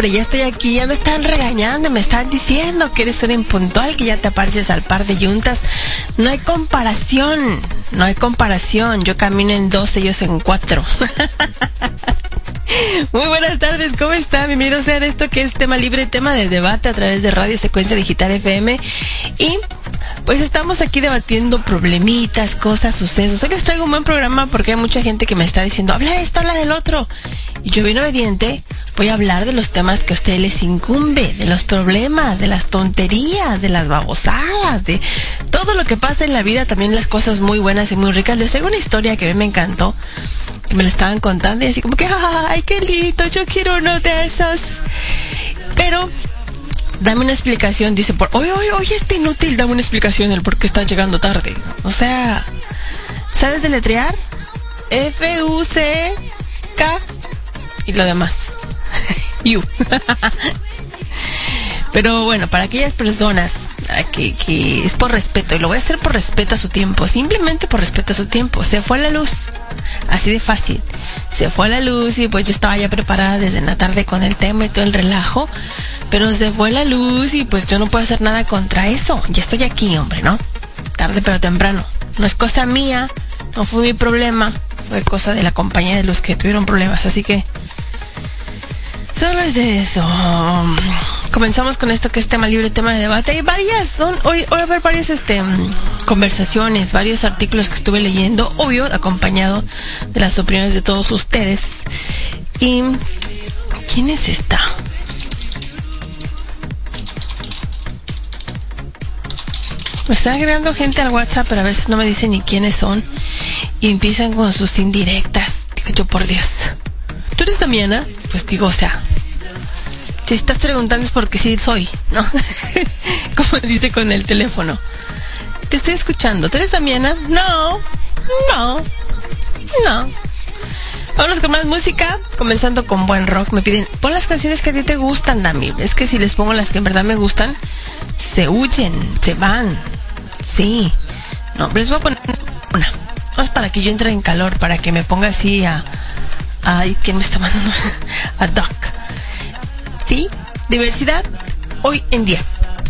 hombre, ya estoy aquí, ya me están regañando, me están diciendo que eres un impuntual, que ya te apareces al par de yuntas. No hay comparación, no hay comparación. Yo camino en dos, ellos en cuatro. Muy buenas tardes, ¿cómo están? Bienvenidos a esto que es tema libre, tema de debate a través de Radio Secuencia Digital FM. Y pues estamos aquí debatiendo problemitas, cosas, sucesos. Hoy les traigo un buen programa porque hay mucha gente que me está diciendo, habla de esto, habla del otro. Y yo bien obediente, voy a hablar de los temas que a ustedes les incumbe, de los problemas, de las tonterías, de las babosadas, de todo lo que pasa en la vida, también las cosas muy buenas y muy ricas. Les traigo una historia que a mí me encantó que me la estaban contando y así como que, ay, qué lindo, yo quiero uno de esos. Pero, dame una explicación, dice, por, oye, oye, oye, este inútil, dame una explicación el por qué estás llegando tarde. O sea, ¿sabes deletrear? F-U-C-K y lo demás. you. Pero bueno, para aquellas personas que, que es por respeto, y lo voy a hacer por respeto a su tiempo, simplemente por respeto a su tiempo, se fue a la luz, así de fácil, se fue a la luz y pues yo estaba ya preparada desde la tarde con el tema y todo el relajo, pero se fue la luz y pues yo no puedo hacer nada contra eso, ya estoy aquí, hombre, ¿no? Tarde pero temprano, no es cosa mía, no fue mi problema, fue cosa de la compañía de luz que tuvieron problemas, así que solo es de eso. Comenzamos con esto que es tema libre, tema de debate. Hay varias, son, hoy, hoy a haber varias este, conversaciones, varios artículos que estuve leyendo, obvio, acompañado de las opiniones de todos ustedes. Y, ¿quién es esta? Me están agregando gente al WhatsApp, pero a veces no me dicen ni quiénes son. Y empiezan con sus indirectas. Digo yo, por Dios. ¿Tú eres Damiana? Pues digo, o sea, si estás preguntando es porque sí soy, ¿no? Como dice con el teléfono. Te estoy escuchando. ¿Tú eres Damiana? No, no, no. Vámonos con más música, comenzando con buen rock. Me piden, pon las canciones que a ti te gustan, Dami. Es que si les pongo las que en verdad me gustan, se huyen, se van. Sí. No, les voy a poner una. Más para que yo entre en calor, para que me ponga así a... Ay, ¿quién me está mandando? a Doc. ¿Sí? Diversidad hoy en día.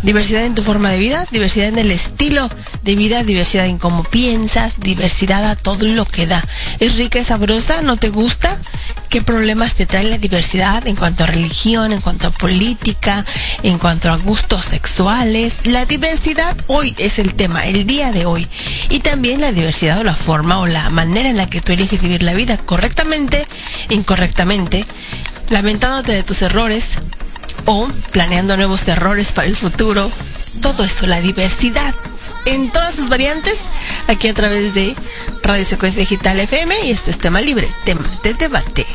Diversidad en tu forma de vida, diversidad en el estilo de vida, diversidad en cómo piensas, diversidad a todo lo que da. ¿Es rica, es sabrosa? ¿No te gusta? qué problemas te trae la diversidad en cuanto a religión, en cuanto a política, en cuanto a gustos sexuales. La diversidad hoy es el tema, el día de hoy. Y también la diversidad o la forma o la manera en la que tú eliges vivir la vida correctamente, incorrectamente, lamentándote de tus errores o planeando nuevos errores para el futuro. Todo eso, la diversidad en todas sus variantes, aquí a través de Radio Secuencia Digital FM y esto es tema libre, tema de debate.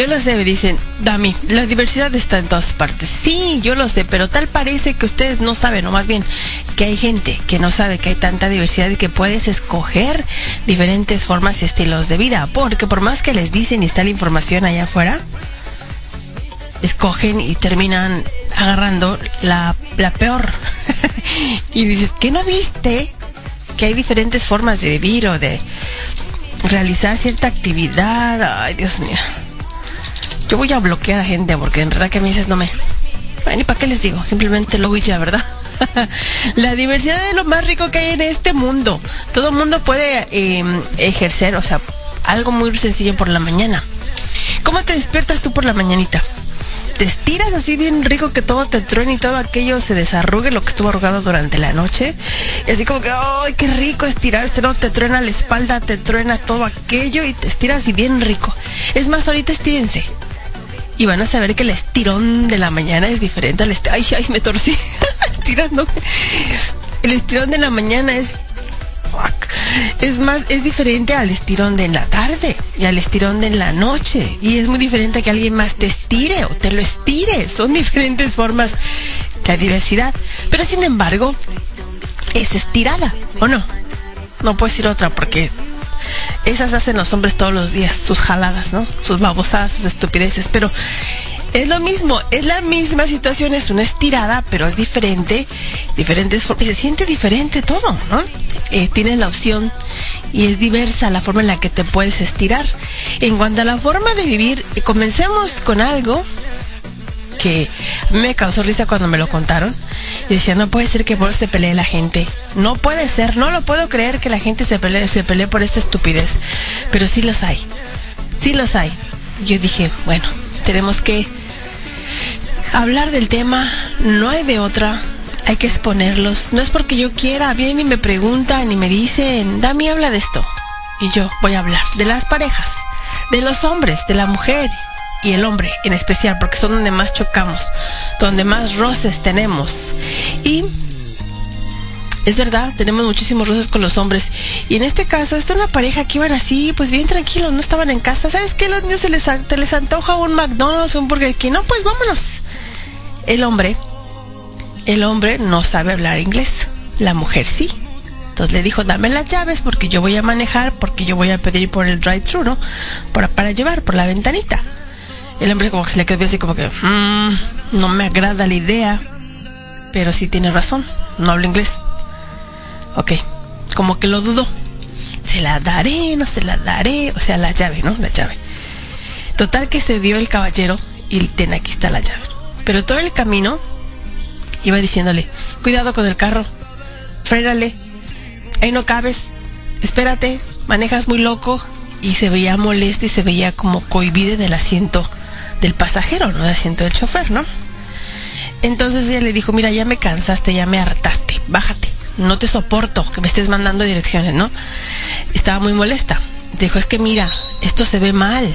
Yo lo sé, me dicen, Dami, la diversidad está en todas partes. Sí, yo lo sé, pero tal parece que ustedes no saben, o más bien que hay gente que no sabe que hay tanta diversidad y que puedes escoger diferentes formas y estilos de vida. Porque por más que les dicen y está la información allá afuera, escogen y terminan agarrando la, la peor. y dices, ¿qué no viste? Que hay diferentes formas de vivir o de realizar cierta actividad. Ay, Dios mío. Yo voy a bloquear a gente porque en verdad que me dices no me... Bueno, ¿y para qué les digo? Simplemente lo voy ya, ¿verdad? la diversidad es lo más rico que hay en este mundo. Todo mundo puede em, ejercer, o sea, algo muy sencillo por la mañana. ¿Cómo te despiertas tú por la mañanita? te estiras así bien rico que todo te truene y todo aquello se desarrugue lo que estuvo arrugado durante la noche. Y así como que, ¡ay, qué rico estirarse! No, te truena la espalda, te truena todo aquello y te estiras así bien rico. Es más, ahorita estírense y van a saber que el estirón de la mañana es diferente al estirón. Ay, ay, me torcí estirándome. El estirón de la mañana es es más, es diferente al estirón de la tarde y al estirón de la noche. Y es muy diferente que alguien más te estire o te lo estire. Son diferentes formas de diversidad. Pero sin embargo, es estirada, ¿o no? No puedo decir otra porque esas hacen los hombres todos los días, sus jaladas, ¿no? Sus babosadas, sus estupideces, pero es lo mismo, es la misma situación, es una estirada, pero es diferente, diferentes formas, se siente diferente todo, ¿no? Eh, tienes la opción y es diversa la forma en la que te puedes estirar. En cuanto a la forma de vivir, comencemos con algo que me causó risa cuando me lo contaron. Y decía, no puede ser que por se pelee la gente. No puede ser, no lo puedo creer que la gente se pelee, se pelee por esta estupidez. Pero sí los hay. Sí los hay. Yo dije, bueno, tenemos que hablar del tema. No hay de otra. Hay que exponerlos. No es porque yo quiera. Vienen y me preguntan y me dicen, Dami, habla de esto. Y yo voy a hablar de las parejas, de los hombres, de la mujer y el hombre en especial, porque son donde más chocamos, donde más roces tenemos. Y es verdad, tenemos muchísimos roces con los hombres. Y en este caso, esta es una pareja que iban así, pues bien tranquilos, no estaban en casa. ¿Sabes qué? Los niños se les, les antoja un McDonald's, un Burger King. No, pues vámonos. El hombre, el hombre no sabe hablar inglés. La mujer sí. Entonces le dijo, dame las llaves porque yo voy a manejar, porque yo voy a pedir por el drive-thru, ¿no? Para, para llevar, por la ventanita. El hombre como que se le quedó así como que, mmm, no me agrada la idea, pero sí tiene razón, no hablo inglés. Ok, como que lo dudó. Se la daré, no se la daré, o sea, la llave, ¿no? La llave. Total que se dio el caballero y ten, aquí está la llave. Pero todo el camino iba diciéndole, cuidado con el carro, frénale, ahí no cabes, espérate, manejas muy loco. Y se veía molesto y se veía como cohibido del asiento del pasajero, no del asiento del chofer, ¿no? Entonces ella le dijo, mira, ya me cansaste, ya me hartaste, bájate, no te soporto que me estés mandando direcciones, ¿no? Estaba muy molesta. Dijo, es que mira, esto se ve mal.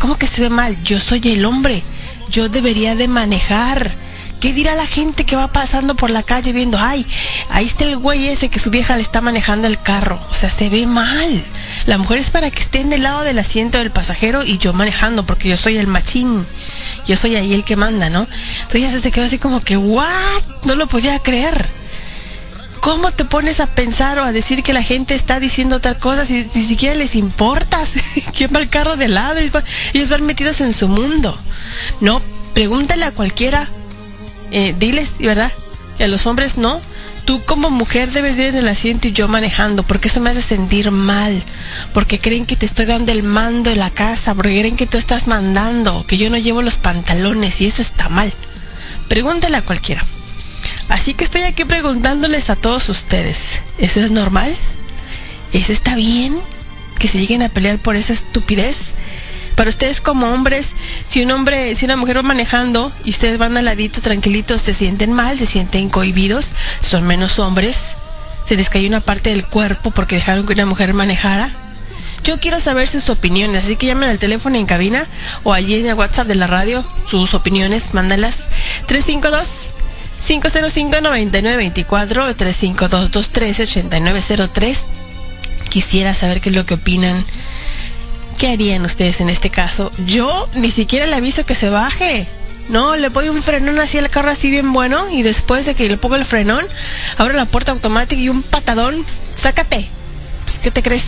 ¿Cómo que se ve mal? Yo soy el hombre, yo debería de manejar. ¿Qué dirá la gente que va pasando por la calle viendo, ay, ahí está el güey ese que su vieja le está manejando el carro? O sea, se ve mal. La mujer es para que estén del lado del asiento del pasajero y yo manejando, porque yo soy el machín. Yo soy ahí el que manda, ¿no? Entonces ya se quedó así como que, ¿what? No lo podía creer. ¿Cómo te pones a pensar o a decir que la gente está diciendo tal cosa si ni siquiera les importas? ¿Quién va al carro de lado? Ellos van metidos en su mundo. No, pregúntale a cualquiera eh, diles, ¿verdad? Y a los hombres no. Tú como mujer debes ir en el asiento y yo manejando, porque eso me hace sentir mal, porque creen que te estoy dando el mando de la casa, porque creen que tú estás mandando, que yo no llevo los pantalones y eso está mal. Pregúntale a cualquiera. Así que estoy aquí preguntándoles a todos ustedes, ¿eso es normal? ¿Eso está bien? ¿Que se lleguen a pelear por esa estupidez? Para ustedes como hombres, si un hombre, si una mujer va manejando y ustedes van al ladito tranquilitos, se sienten mal, se sienten cohibidos, son menos hombres, se les cae una parte del cuerpo porque dejaron que una mujer manejara. Yo quiero saber sus opiniones, así que llamen al teléfono en cabina o allí en el WhatsApp de la radio, sus opiniones, mándalas. 352 505 9924 o 352 213 8903. Quisiera saber qué es lo que opinan ¿Qué harían ustedes en este caso? Yo ni siquiera le aviso que se baje. No, le pongo un frenón así al carro así bien bueno y después de que le pongo el frenón, abro la puerta automática y un patadón, sácate. Pues, ¿qué te crees?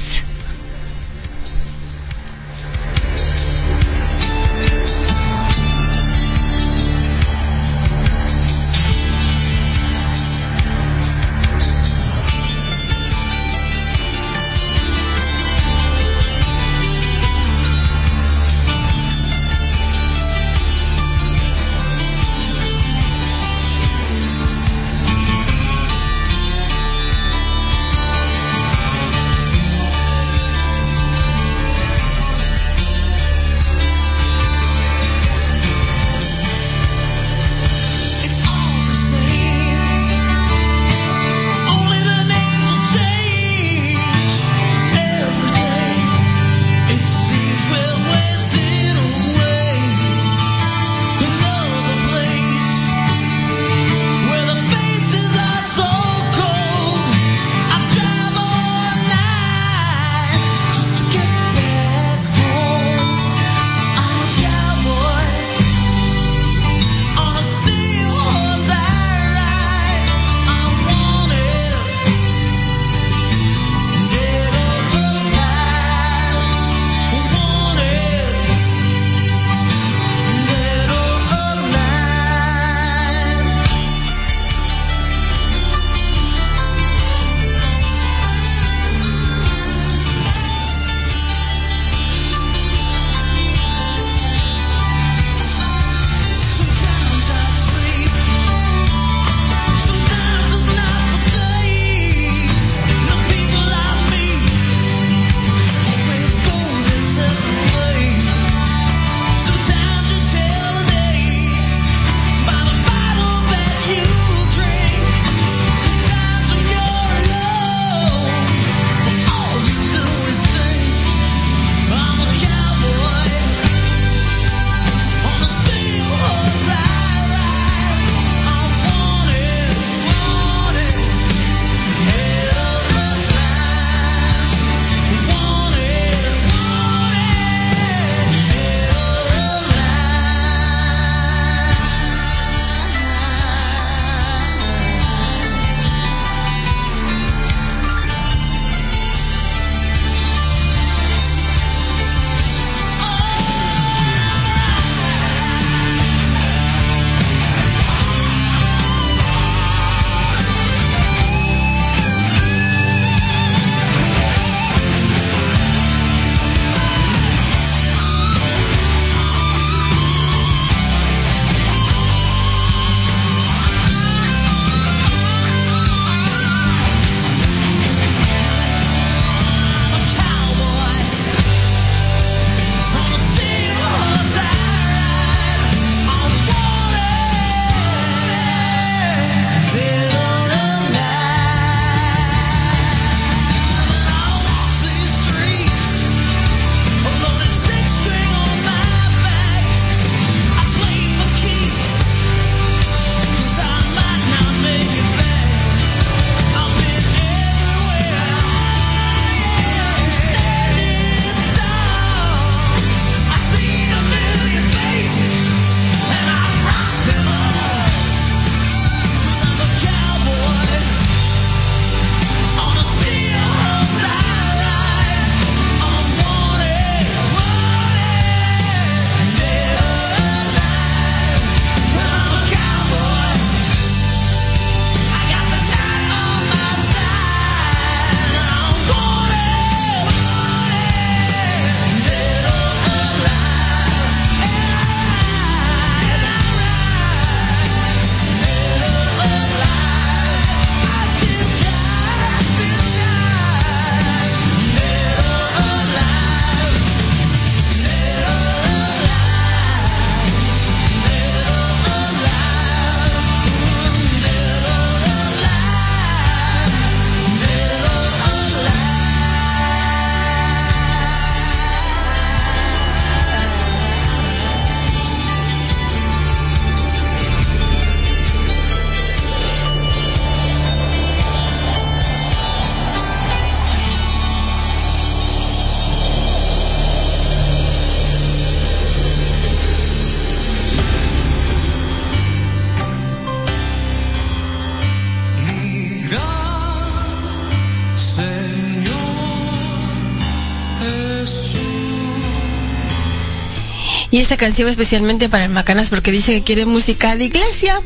Esta canción especialmente para el Macanas porque dice que quiere música de iglesia.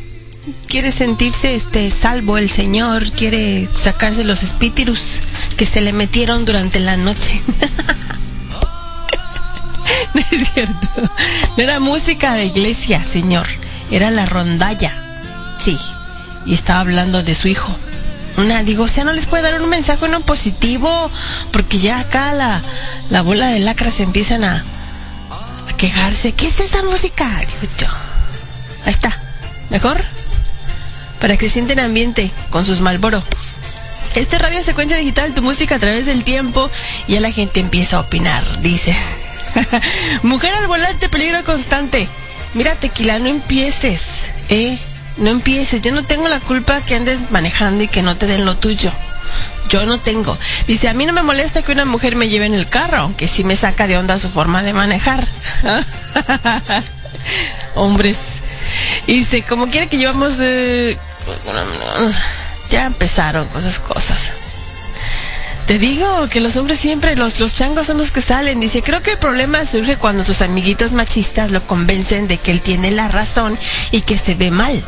Quiere sentirse este salvo el Señor, quiere sacarse los espíritus que se le metieron durante la noche. no es cierto. No era música de iglesia, Señor. Era la rondalla. Sí. Y estaba hablando de su hijo. Una, digo, o sea, no les puede dar un mensaje no positivo, porque ya acá la, la bola de lacra se empiezan a quejarse. ¿Qué es esta música? Digo yo. Ahí está. ¿Mejor? Para que sienten ambiente con sus Malboro. Este radio secuencia digital, tu música a través del tiempo, ya la gente empieza a opinar, dice. Mujer al volante, peligro constante. Mira, tequila, no empieces, ¿eh? No empieces. Yo no tengo la culpa que andes manejando y que no te den lo tuyo. Yo no tengo. Dice, a mí no me molesta que una mujer me lleve en el carro, aunque sí me saca de onda su forma de manejar. Hombres. Dice, como quiere que llevamos... Eh, ya empezaron con esas cosas. Te digo que los hombres siempre, los, los changos son los que salen. Dice, creo que el problema surge cuando sus amiguitos machistas lo convencen de que él tiene la razón y que se ve mal.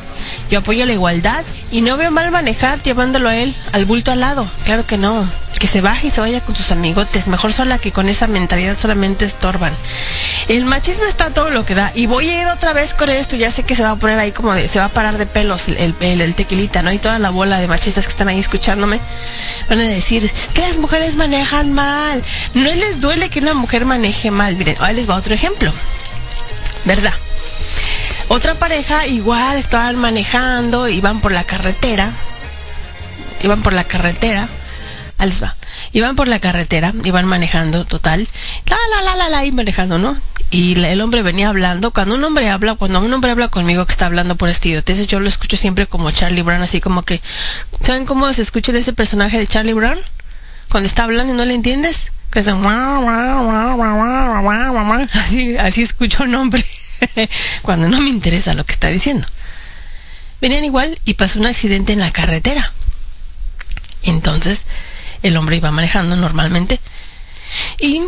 Yo apoyo la igualdad y no veo mal manejar llevándolo a él al bulto al lado. Claro que no. Que se baje y se vaya con sus amigotes. Mejor sola que con esa mentalidad solamente estorban. El machismo está todo lo que da. Y voy a ir otra vez con esto. Ya sé que se va a poner ahí como de, se va a parar de pelos el, tequilita, ¿no? Y toda la bola de machistas que están ahí escuchándome van a decir que las mujeres manejan mal. No les duele que una mujer maneje mal. Miren, ahora les va otro ejemplo. ¿Verdad? Otra pareja igual estaban manejando, iban por la carretera, iban por la carretera, ahí les va, iban por la carretera, iban manejando total, la la la la la, y manejando, ¿no? Y el hombre venía hablando, cuando un hombre habla, cuando un hombre habla conmigo que está hablando por estidioteces, yo lo escucho siempre como Charlie Brown, así como que, ¿saben cómo se escucha de ese personaje de Charlie Brown? Cuando está hablando y no le entiendes, que hace, "Guau, guau, guau, guau, guau, guau, guau, guau". así, así escucho un hombre cuando no me interesa lo que está diciendo. Venían igual y pasó un accidente en la carretera. Entonces, el hombre iba manejando normalmente y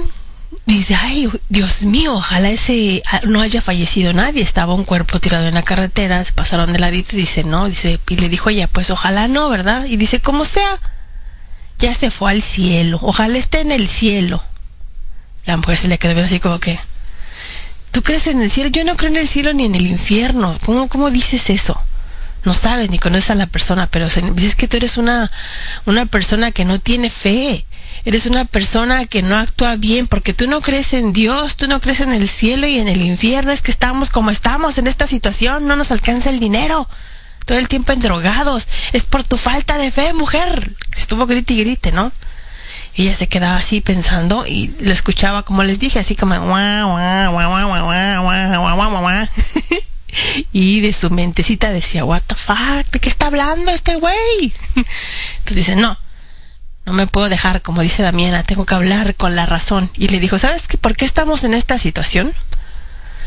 dice, ay, Dios mío, ojalá ese ah, no haya fallecido nadie. Estaba un cuerpo tirado en la carretera, se pasaron de ladito y dice, no, dice, y le dijo ella, pues ojalá no, ¿verdad? Y dice, como sea, ya se fue al cielo, ojalá esté en el cielo. La mujer se le quedó así como que, ¿tú crees en el cielo? Yo no creo en el cielo ni en el infierno. ¿Cómo, cómo dices eso? No sabes ni conoces a la persona, pero dices que tú eres una, una persona que no tiene fe. Eres una persona que no actúa bien porque tú no crees en Dios, tú no crees en el cielo y en el infierno. Es que estamos como estamos en esta situación, no nos alcanza el dinero. Todo el tiempo en drogados. Es por tu falta de fe, mujer. Estuvo grite y grite, ¿no? ella se quedaba así pensando y lo escuchaba como les dije, así como y de su mentecita decía, what the fuck, ¿de qué está hablando este güey? Entonces dice, no, no me puedo dejar, como dice Damiana, tengo que hablar con la razón. Y le dijo, ¿sabes qué? ¿Por qué estamos en esta situación?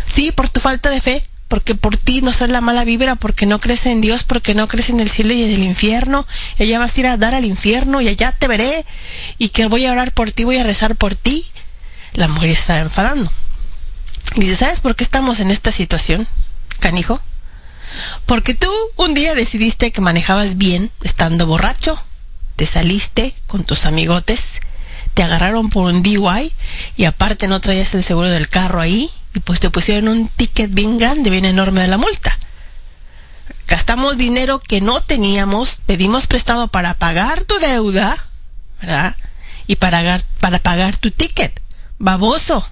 Sí, por tu falta de fe porque por ti no soy la mala vibra, porque no crees en Dios, porque no crees en el cielo y en el infierno. Y allá vas a ir a dar al infierno y allá te veré. Y que voy a orar por ti, voy a rezar por ti. La mujer estaba enfadando. Y dice, ¿sabes por qué estamos en esta situación, canijo? Porque tú un día decidiste que manejabas bien estando borracho. Te saliste con tus amigotes, te agarraron por un DUI y aparte no traías el seguro del carro ahí y pues te pusieron un ticket bien grande, bien enorme de la multa. Gastamos dinero que no teníamos, pedimos prestado para pagar tu deuda, ¿verdad? Y para, pagar- para pagar tu ticket. Baboso.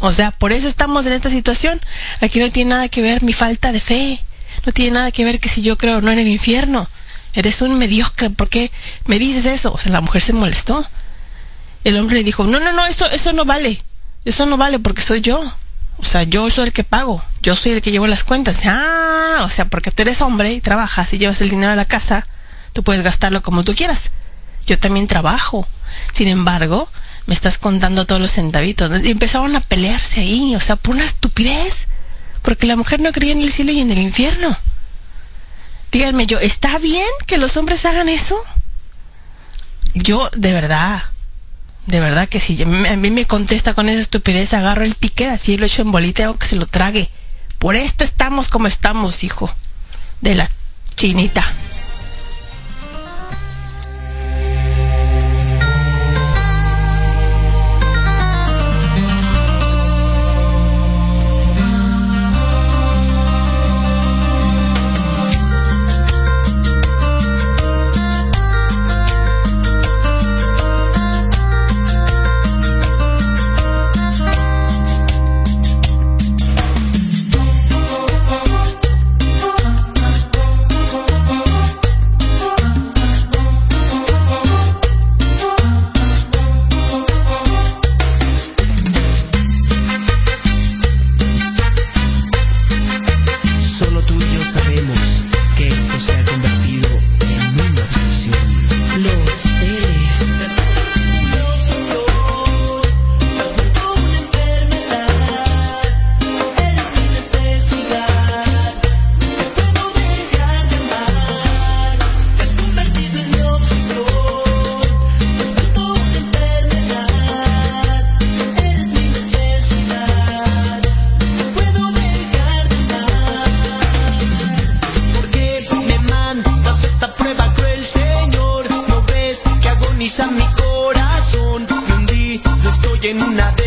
O sea, por eso estamos en esta situación. Aquí no tiene nada que ver mi falta de fe. No tiene nada que ver que si yo creo no en el infierno. Eres un mediocre. ¿Por qué me dices eso? O sea, la mujer se molestó. El hombre le dijo, no, no, no, eso, eso no vale. Eso no vale porque soy yo. O sea, yo soy el que pago. Yo soy el que llevo las cuentas. Ah, o sea, porque tú eres hombre y trabajas y llevas el dinero a la casa, tú puedes gastarlo como tú quieras. Yo también trabajo. Sin embargo, me estás contando todos los centavitos. Y empezaron a pelearse ahí, o sea, por una estupidez. Porque la mujer no creía en el cielo y en el infierno. Díganme yo, ¿está bien que los hombres hagan eso? Yo, de verdad, De verdad que si a mí me contesta con esa estupidez, agarro el ticket, así lo echo en bolita y hago que se lo trague. Por esto estamos como estamos, hijo. De la chinita. Mayor,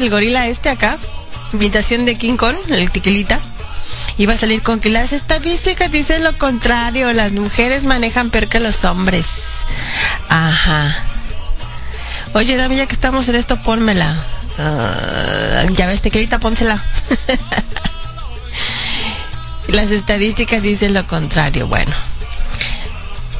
el gorila este acá, invitación de King Kong, el tiquilita, iba a salir con que las estadísticas dicen lo contrario, las mujeres manejan peor que los hombres. Ajá. Oye, Dami, ya que estamos en esto, pónmela. Ah, ya ves, tiquilita, pónsela. Las estadísticas dicen lo contrario. Bueno,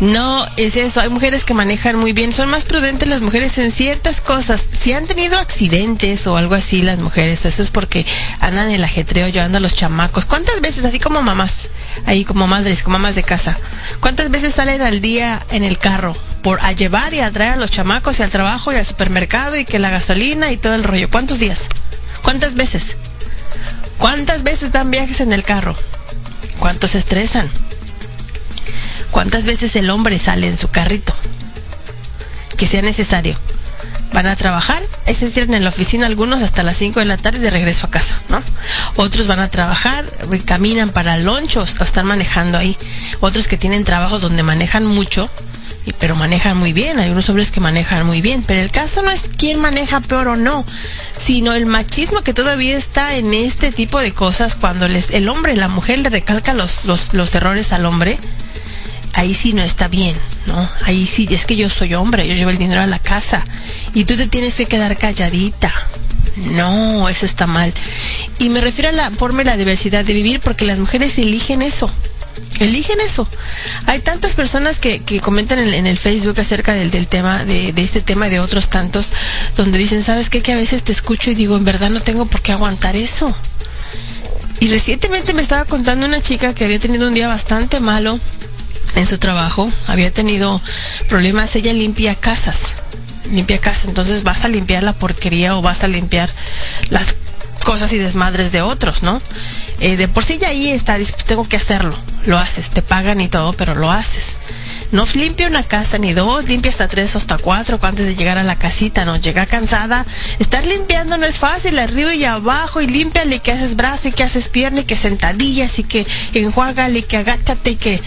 no es eso. Hay mujeres que manejan muy bien. Son más prudentes las mujeres en ciertas cosas. Si han tenido accidentes o algo así las mujeres, eso es porque andan en el ajetreo llevando a los chamacos. ¿Cuántas veces, así como mamás, ahí como madres, como mamás de casa, cuántas veces salen al día en el carro por a llevar y a traer a los chamacos y al trabajo y al supermercado y que la gasolina y todo el rollo? ¿Cuántos días? ¿Cuántas veces? ¿Cuántas veces dan viajes en el carro? ¿Cuántos se estresan? ¿Cuántas veces el hombre sale en su carrito? Que sea necesario. Van a trabajar, es decir, en la oficina algunos hasta las 5 de la tarde de regreso a casa, ¿no? Otros van a trabajar, caminan para lonchos o están manejando ahí. Otros que tienen trabajos donde manejan mucho, pero manejan muy bien. Hay unos hombres que manejan muy bien. Pero el caso no es quién maneja peor o no, sino el machismo que todavía está en este tipo de cosas cuando les, el hombre, la mujer le recalca los, los, los errores al hombre ahí sí no está bien, ¿no? Ahí sí, es que yo soy hombre, yo llevo el dinero a la casa y tú te tienes que quedar calladita. No, eso está mal. Y me refiero a la forma y la diversidad de vivir porque las mujeres eligen eso. Eligen eso. Hay tantas personas que, que comentan en, el Facebook acerca del, del tema, de, de, este tema y de otros tantos, donde dicen, ¿sabes qué? Que a veces te escucho y digo, en verdad no tengo por qué aguantar eso. Y recientemente me estaba contando una chica que había tenido un día bastante malo, en su trabajo, había tenido problemas, ella limpia casas, limpia casas, entonces vas a limpiar la porquería o vas a limpiar las cosas y desmadres de otros, ¿no? Eh, de por sí ya ahí está, pues tengo que hacerlo, lo haces, te pagan y todo, pero lo haces. No limpia una casa ni dos, limpia hasta tres o hasta cuatro antes de llegar a la casita, no llega cansada. Estar limpiando no es fácil, arriba y abajo, y límpiale que haces brazo y que haces pierna y que sentadillas y que enjuágale y que agáchate y que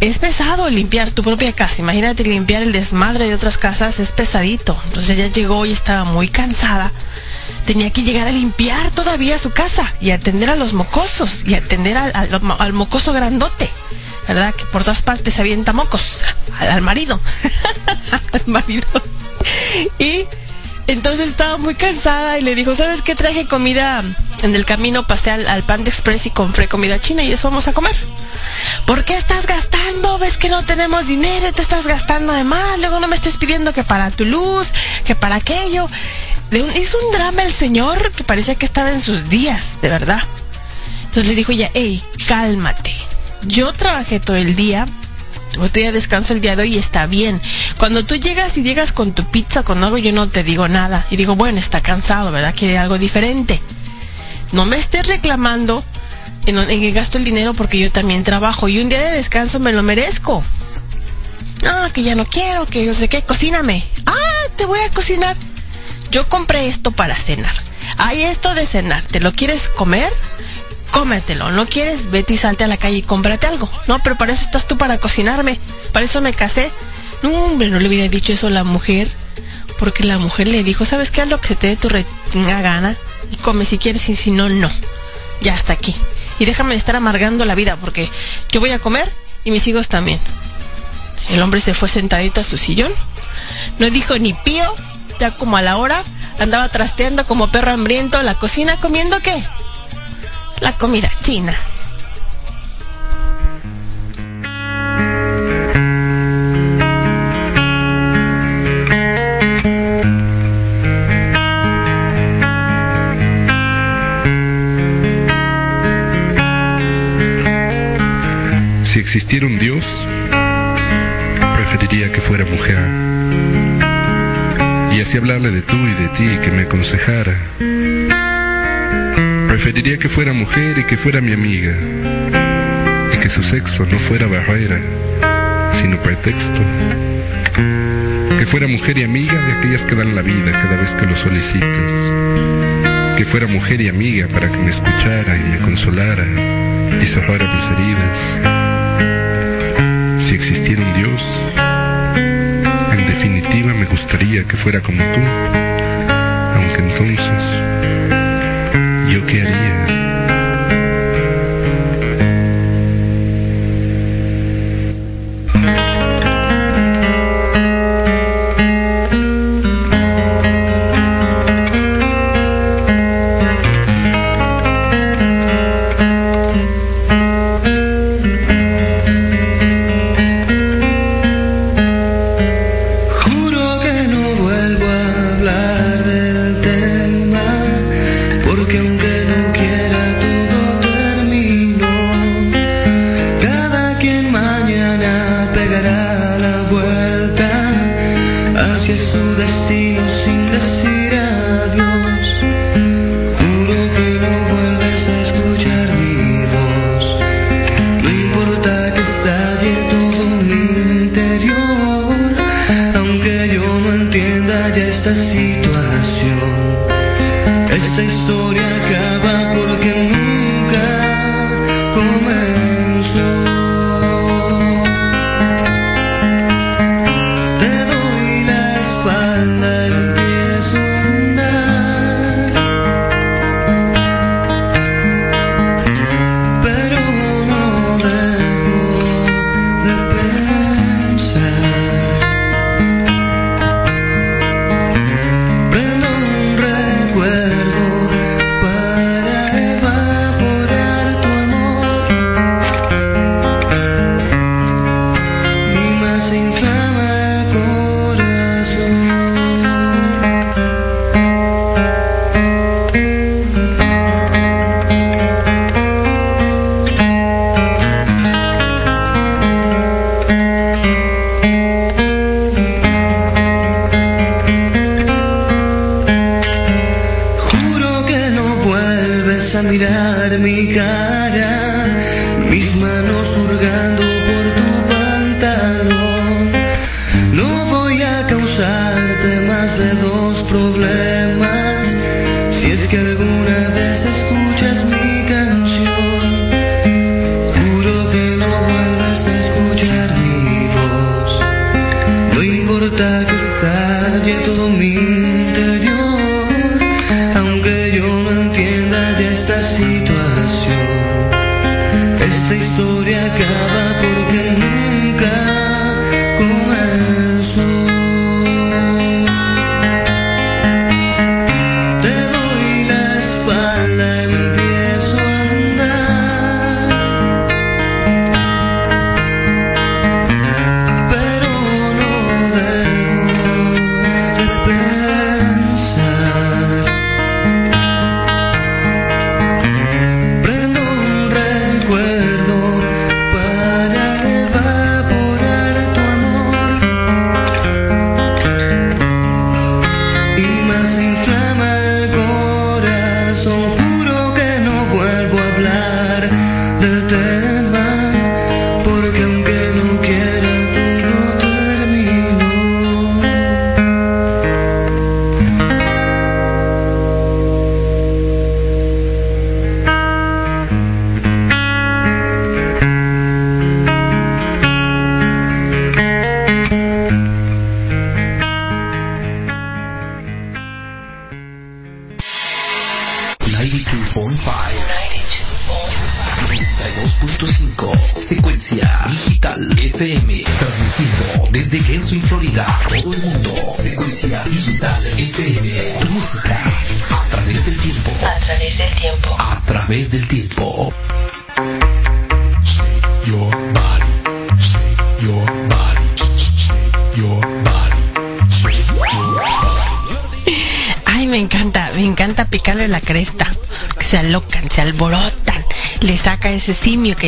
es pesado limpiar tu propia casa. Imagínate limpiar el desmadre de otras casas, es pesadito. Entonces ella llegó y estaba muy cansada. Tenía que llegar a limpiar todavía su casa y atender a los mocosos y atender al, mocoso grandote, ¿verdad? Que por todas partes avienta mocos. Al, al marido. al marido. Y entonces estaba muy cansada y le dijo, ¿sabes qué? Traje comida en el camino, pasé al, al Panda Express y compré comida china y eso vamos a comer. ¿Por qué estás gastando? ¿Ves que no tenemos dinero? Te estás gastando de más. Luego no me estés pidiendo que para tu luz, que para aquello. hizo un drama el señor que parecía que estaba en sus días, de verdad. Entonces le dijo ya, hey, cálmate. Yo trabajé todo el día, tuve día descanso el día de hoy está bien. Cuando tú llegas y llegas con tu pizza, con algo, yo no te digo nada. Y digo, bueno, está cansado, ¿verdad? Quiere algo diferente. No me estés reclamando en, que gasto el dinero porque yo también trabajo y un día de descanso me lo merezco. No, que ya no quiero, que no sé qué, cocíname. Ah, te voy a cocinar. Yo compré esto para cenar. Hay esto de cenar. ¿Te lo quieres comer? Cómetelo. ¿No quieres? Vete y salte a la calle y cómprate algo. No, pero para eso estás tú para cocinarme. Para eso me casé. No, hombre, no le hubiera dicho eso a la mujer. Porque la mujer le dijo, ¿sabes qué? es lo que se te dé tu retina gana. Y come si quieres y si no, no. Ya está aquí y déjame de estar amargando la vida porque yo voy a comer y mis hijos también. El hombre se fue sentadito a su sillón, no dijo ni pío, ya como a la hora andaba trasteando como perro hambriento la cocina comiendo qué? La comida china. existiera un Dios, preferiría que fuera mujer. Y así hablarle de tú y de ti que me aconsejara. Preferiría que fuera mujer y que fuera mi amiga. Y que su sexo no fuera barrera, sino pretexto. Que fuera mujer y amiga de aquellas que dan la vida cada vez que lo solicites. Que fuera mujer y amiga para que me escuchara y me consolara y cerrara mis heridas si existiera un Dios, en definitiva me gustaría que fuera como tú, aunque entonces, ¿yo qué haría?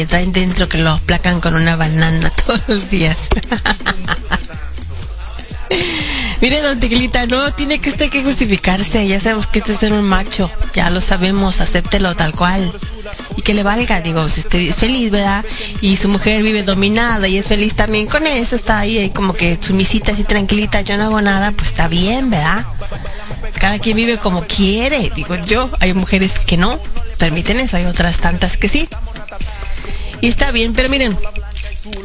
Traen dentro que lo aplacan con una banana todos los días. Mire, don Tiglita, no tiene que usted que justificarse. Ya sabemos que este es ser un macho. Ya lo sabemos, acéptelo tal cual. Y que le valga, digo, si usted es feliz, ¿verdad? Y su mujer vive dominada y es feliz también con eso, está ahí, ahí como que sumisita así tranquilita, yo no hago nada, pues está bien, ¿verdad? Cada quien vive como quiere, digo yo. Hay mujeres que no permiten eso, hay otras tantas que sí. Y está bien, pero miren,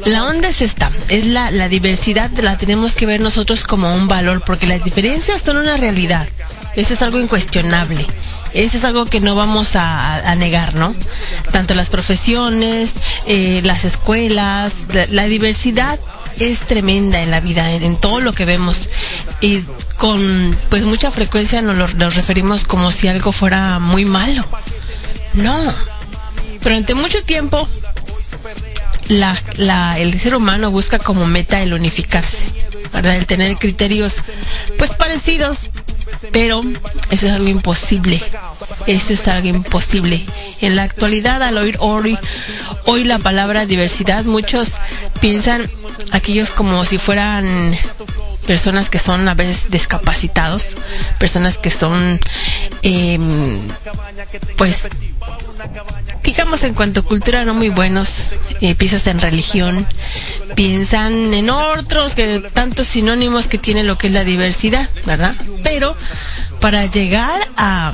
la onda es esta, es la, la diversidad, la tenemos que ver nosotros como un valor, porque las diferencias son una realidad. Eso es algo incuestionable. Eso es algo que no vamos a, negar, ¿no? Tanto las profesiones, eh, las escuelas, la, diversidad es tremenda en la vida, en, todo lo que vemos. Y con pues mucha frecuencia nos lo, nos referimos como si algo fuera muy malo. No. Durante mucho tiempo la, la, el ser humano busca como meta el unificarse. El tener criterios pues parecidos, pero eso es algo imposible. Eso es algo imposible. En la actualidad, al oír hoy, hoy la palabra diversidad, muchos piensan aquellos como si fueran personas que son a veces discapacitados, personas que son, eh, pues, digamos en cuanto a cultura no muy buenos, eh, piensas en religión, piensan en otros, que tantos sinónimos que tiene lo que es la diversidad, ¿verdad? Pero para llegar a,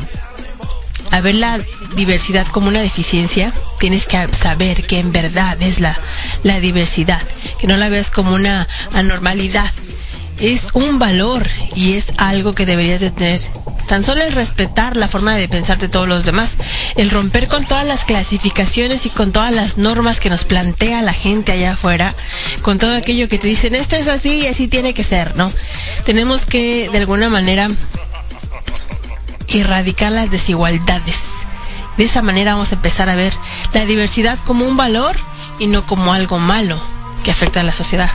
a ver la diversidad como una deficiencia, tienes que saber que en verdad es la, la diversidad, que no la veas como una anormalidad, es un valor y es algo que deberías de tener. Tan solo el respetar la forma de pensar de todos los demás, el romper con todas las clasificaciones y con todas las normas que nos plantea la gente allá afuera, con todo aquello que te dicen, esto es así y así tiene que ser, ¿no? Tenemos que, de alguna manera, erradicar las desigualdades. De esa manera vamos a empezar a ver la diversidad como un valor y no como algo malo que afecta a la sociedad.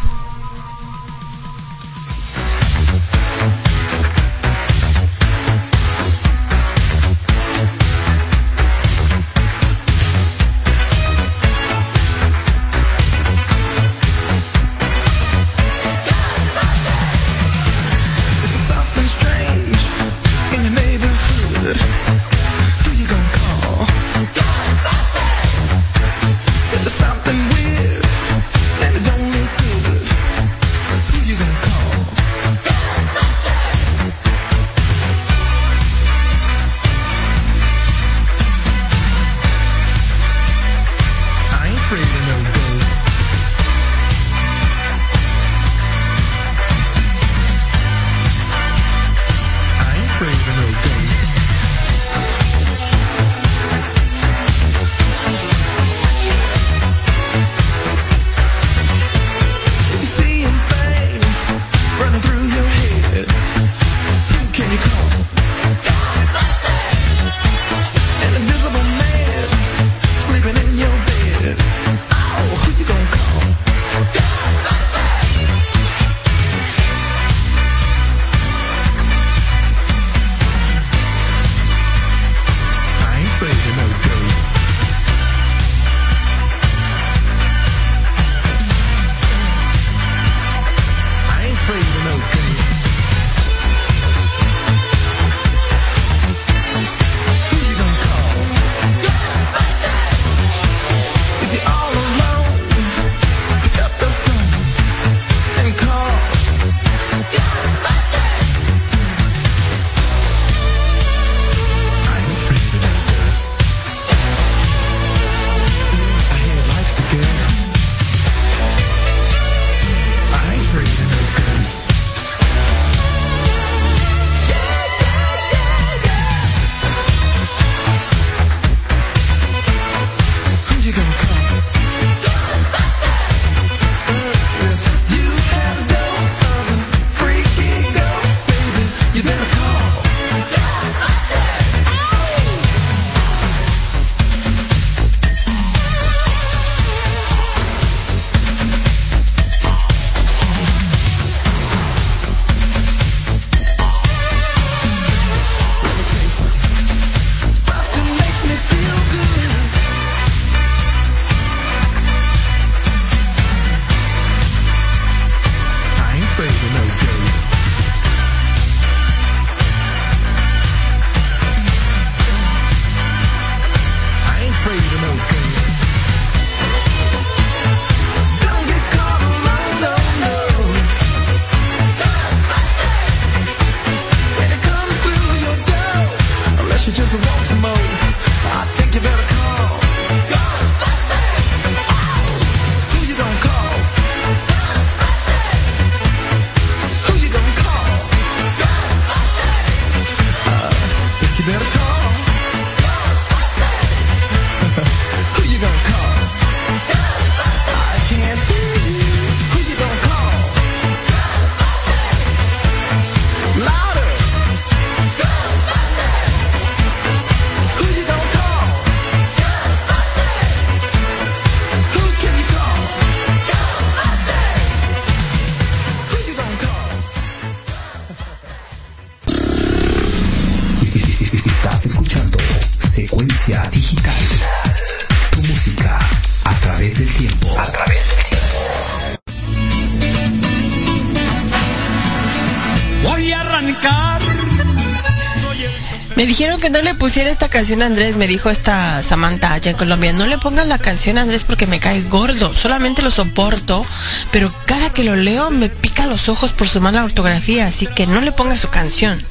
Canción Andrés, me dijo esta Samantha allá en Colombia, no le pongas la canción Andrés porque me cae gordo, solamente lo soporto, pero cada que lo leo me pica los ojos por su mala ortografía, así que no le pongas su canción.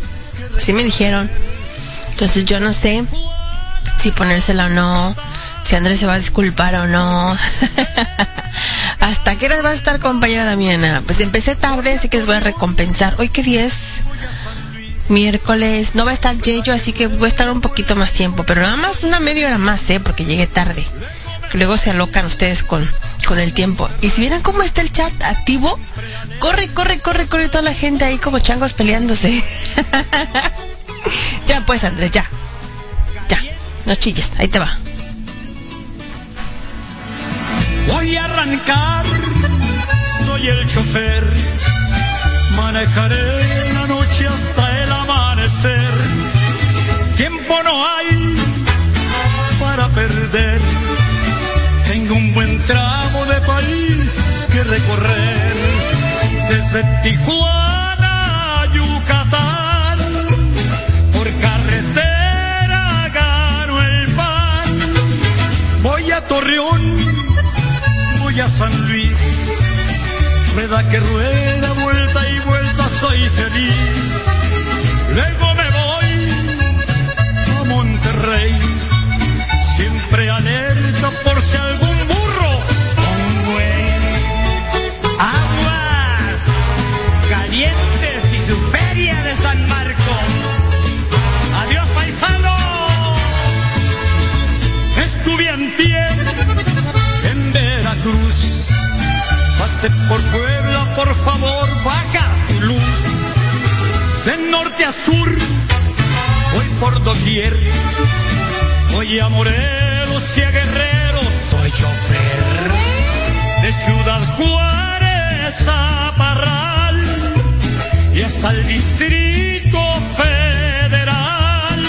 Así me dijeron. Entonces yo no sé si ponérsela o no, si Andrés se va a disculpar o no. ¿Hasta qué hora va a estar compañera Damiana? Pues empecé tarde, así que les voy a recompensar. ¿Hoy qué día es? Miércoles. No va a estar Yeyo, así que voy a estar un poquito más tiempo, pero nada más una media hora más, ¿eh? Porque llegué tarde. luego se alocan ustedes con, con el tiempo. Y si vieran cómo está el chat activo, corre, corre, corre, corre toda la gente ahí como changos peleándose. ya pues, Andrés, ya. Ya, no chilles, ahí te va. Voy a arrancar, soy el chofer, manejaré para perder. Tengo un buen tramo de país que recorrer. Desde Tijuana a Yucatán. Por carretera gano el pan. Voy a Torreón. Voy a San Luis. Rueda que rueda, vuelta y vuelta, soy feliz Luego siempre alerta por si algún burro un güey. Aguas calientes y su feria de San Marcos. Adiós paisano. Estuve antier en Veracruz. Pasé por Puebla, por favor, baja tu luz de norte a sur, voy por doquier, voy a chofer, de Ciudad Juárez a Parral y hasta el Distrito Federal.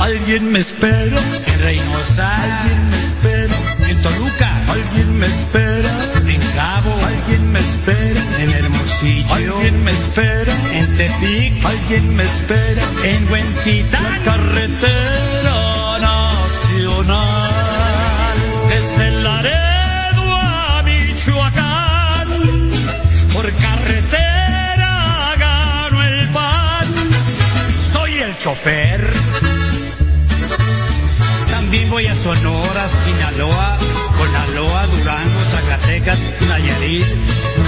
Alguien me espera en Reynosa, alguien me espera en Toluca, alguien me espera en Cabo, alguien me espera en Hermosillo, alguien me espera en Tepic, alguien me espera en Huentitán, carretera nacional, desde Laredo a Michoacán, por carretera gano el pan, soy el chofer. También voy a Sonora, Sinaloa, Conaloa, Durango, Zacatecas, Nayarit,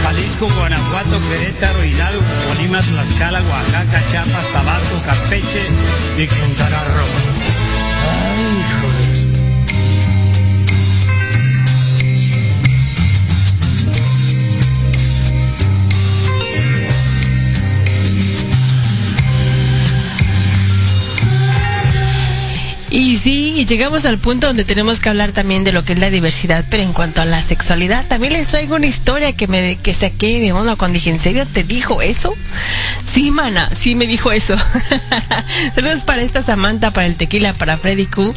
Jalisco, Guanajuato, Querétaro, Hidalgo, Colima, Tlaxcala, Oaxaca, Chiapas, Tabasco, Campeche y Quintana Roo. Ay, joder. Y llegamos al punto donde tenemos que hablar también de lo que es la diversidad, pero en cuanto a la sexualidad, también les traigo una historia que me que saqué de onda cuando dije, ¿en serio te dijo eso? Sí, mana, sí me dijo eso. Saludos para esta Samantha, para el tequila, para Freddy Q.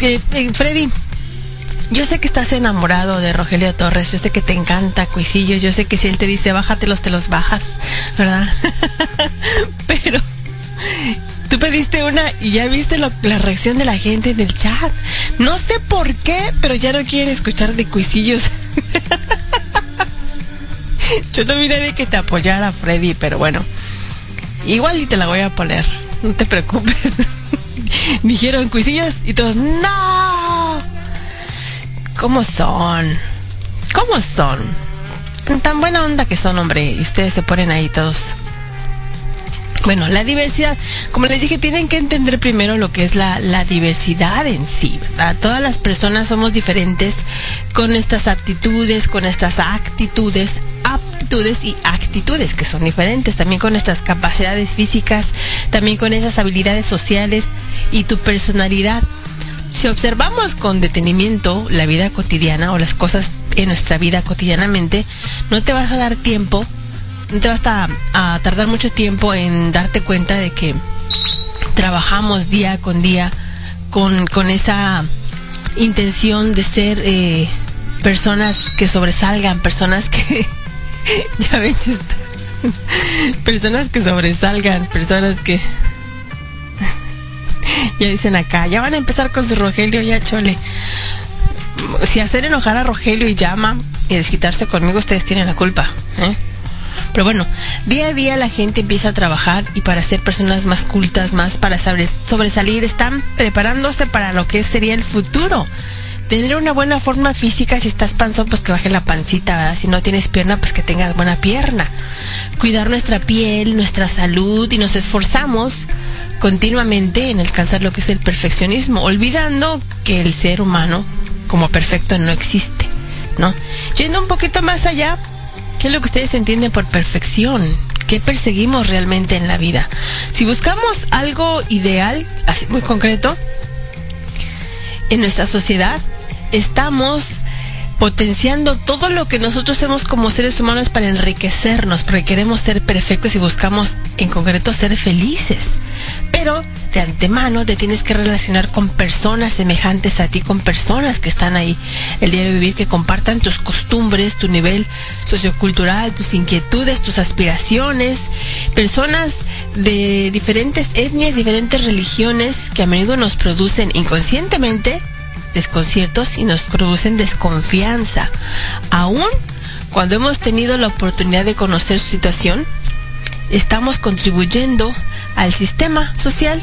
Eh, Freddy, yo sé que estás enamorado de Rogelio Torres, yo sé que te encanta Cuisillo, yo sé que si él te dice bájatelos, te los bajas, ¿verdad? Tú pediste una y ya viste la reacción de la gente en el chat. No sé por qué, pero ya no quieren escuchar de cuisillos. Yo no vine de que te apoyara Freddy, pero bueno. Igual y te la voy a poner. No te preocupes. Dijeron cuisillos y todos, ¡No! ¿Cómo son? ¿Cómo son? Tan buena onda que son, hombre. Y ustedes se ponen ahí todos. Bueno, la diversidad, como les dije, tienen que entender primero lo que es la, la diversidad en sí, ¿verdad? Todas las personas somos diferentes con nuestras aptitudes, con nuestras actitudes, aptitudes y actitudes que son diferentes, también con nuestras capacidades físicas, también con esas habilidades sociales y tu personalidad. Si observamos con detenimiento la vida cotidiana o las cosas en nuestra vida cotidianamente, no te vas a dar tiempo, no te vas a, tardar mucho tiempo en darte cuenta de que trabajamos día con día con, con esa intención de ser eh, personas que sobresalgan, personas que ya ves personas que sobresalgan, personas que ya dicen acá, ya van a empezar con su Rogelio, ya chole. Si hacer enojar a Rogelio y llama y desquitarse conmigo, ustedes tienen la culpa. ¿eh? Pero bueno, día a día la gente empieza a trabajar y para ser personas más cultas, más para sobresalir, están preparándose para lo que sería el futuro. Tener una buena forma física, si estás panzón, pues que baje la pancita. Si no tienes pierna, pues que tengas buena pierna. Cuidar nuestra piel, nuestra salud y nos esforzamos continuamente en alcanzar lo que es el perfeccionismo, olvidando que el ser humano como perfecto no existe, ¿no? Yendo un poquito más allá, ¿qué es lo que ustedes entienden por perfección? ¿Qué perseguimos realmente en la vida? Si buscamos algo ideal, así muy concreto, en nuestra sociedad estamos potenciando todo lo que nosotros hacemos como seres humanos para enriquecernos, porque queremos ser perfectos y buscamos en concreto ser felices. Pero de antemano te tienes que relacionar con personas semejantes a ti, con personas que están ahí el día de vivir, que compartan tus costumbres, tu nivel sociocultural, tus inquietudes, tus aspiraciones, personas de diferentes etnias, diferentes religiones que a menudo nos producen inconscientemente desconciertos y nos producen desconfianza. Aún cuando hemos tenido la oportunidad de conocer su situación, estamos contribuyendo al sistema social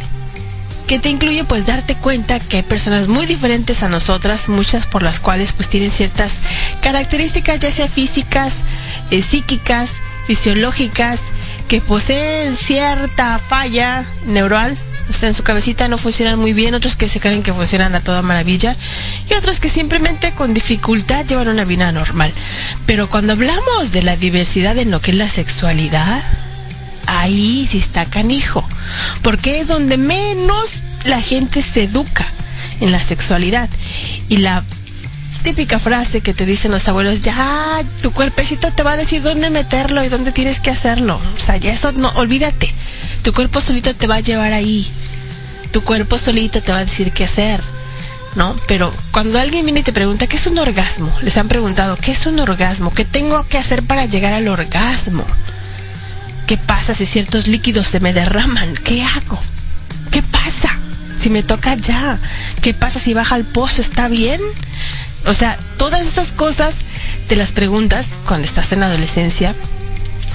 que te incluye pues darte cuenta que hay personas muy diferentes a nosotras, muchas por las cuales pues tienen ciertas características ya sea físicas, eh, psíquicas, fisiológicas, que poseen cierta falla neural, o sea, en su cabecita no funcionan muy bien, otros que se creen que funcionan a toda maravilla y otros que simplemente con dificultad llevan una vida normal. Pero cuando hablamos de la diversidad en lo que es la sexualidad, ahí sí está canijo, porque es donde menos la gente se educa en la sexualidad. Y la típica frase que te dicen los abuelos, ya tu cuerpecito te va a decir dónde meterlo y dónde tienes que hacerlo. O sea, ya eso no, olvídate. Tu cuerpo solito te va a llevar ahí. Tu cuerpo solito te va a decir qué hacer. ¿No? Pero cuando alguien viene y te pregunta, ¿qué es un orgasmo? Les han preguntado, ¿qué es un orgasmo? ¿Qué tengo que hacer para llegar al orgasmo? ¿Qué pasa si ciertos líquidos se me derraman? ¿Qué hago? ¿Qué pasa? Si me toca ya. ¿Qué pasa si baja al pozo? ¿Está bien? O sea, todas esas cosas te las preguntas cuando estás en la adolescencia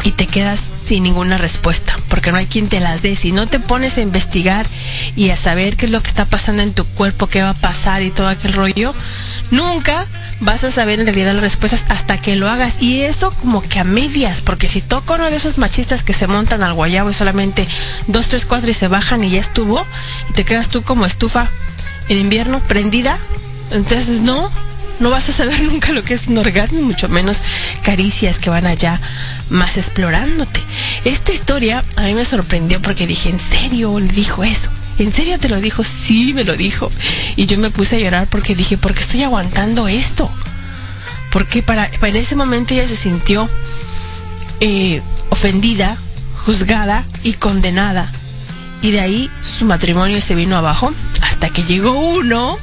y te quedas sin ninguna respuesta, porque no hay quien te las dé. Si no te pones a investigar y a saber qué es lo que está pasando en tu cuerpo, qué va a pasar y todo aquel rollo, nunca vas a saber en realidad las respuestas hasta que lo hagas. Y eso como que a medias, porque si toca uno de esos machistas que se montan al guayabo y solamente dos, tres, cuatro y se bajan y ya estuvo, y te quedas tú como estufa en invierno prendida, entonces no, no vas a saber nunca lo que es un orgasmo, mucho menos caricias que van allá más explorándote. Esta historia a mí me sorprendió porque dije, ¿en serio le dijo eso? ¿En serio te lo dijo? Sí, me lo dijo. Y yo me puse a llorar porque dije, ¿por qué estoy aguantando esto? Porque para, ese momento ella se sintió eh, ofendida, juzgada y condenada. Y de ahí su matrimonio se vino abajo hasta que llegó uno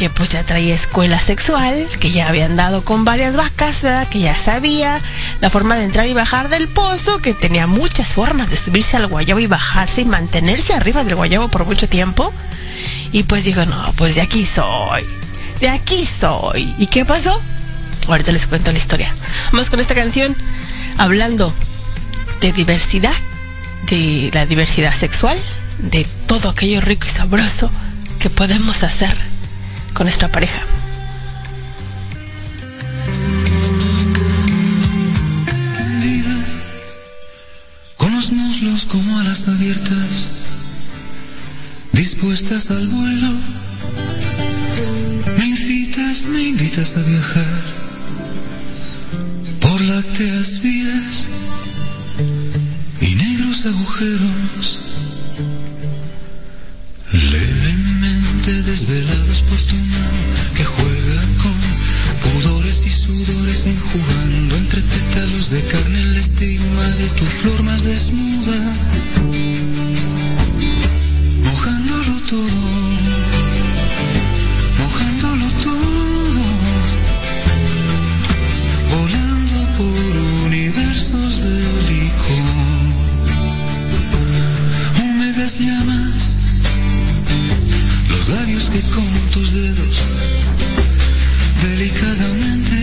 que pues ya traía escuela sexual, que ya había andado con varias vacas. Que ya sabía la forma de entrar y bajar del pozo, que tenía muchas formas de subirse al guayabo y bajarse y mantenerse arriba del guayabo por mucho tiempo. Y pues dijo, no, pues de aquí soy. De aquí soy. ¿Y qué pasó? Ahorita les cuento la historia. Vamos con esta canción hablando de diversidad, de la diversidad sexual, de todo aquello rico y sabroso que podemos hacer con nuestra pareja. con los muslos como alas abiertas, dispuestas al vuelo. Me incitas, me invitas a viajar por lácteas vías y negros agujeros, levemente desvelados por tu mano que juega con pudores y sudores enjugando entre pétalos de carne el estigma de tu flor más desnuda, mojándolo todo, que con tus dedos delicadamente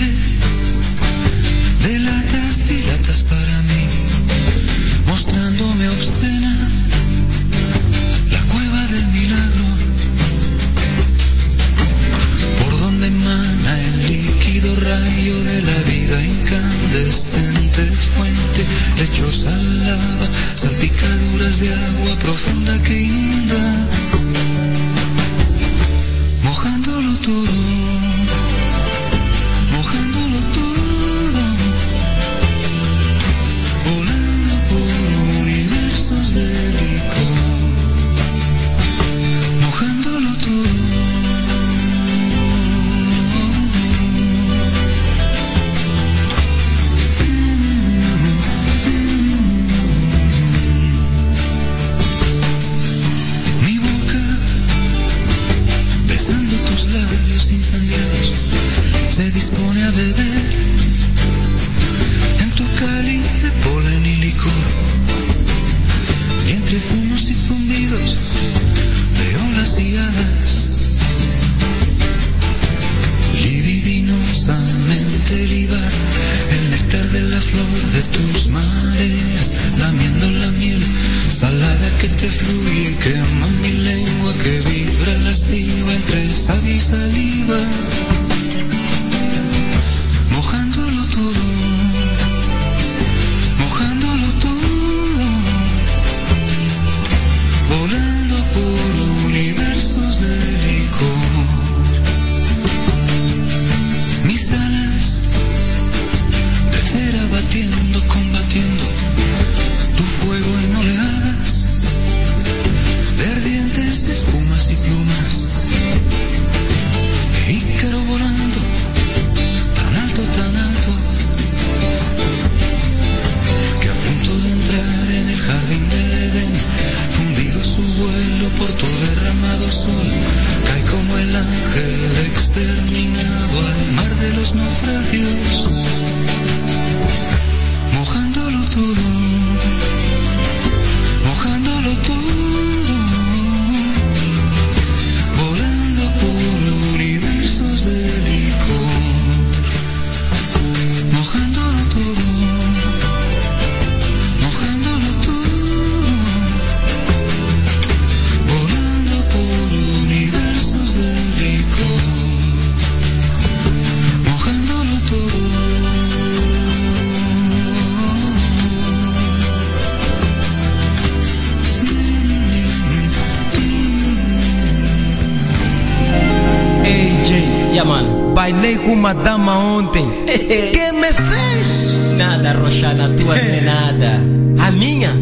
ontem. que me fez? Nada, Roxana, tua não é nada. A minha?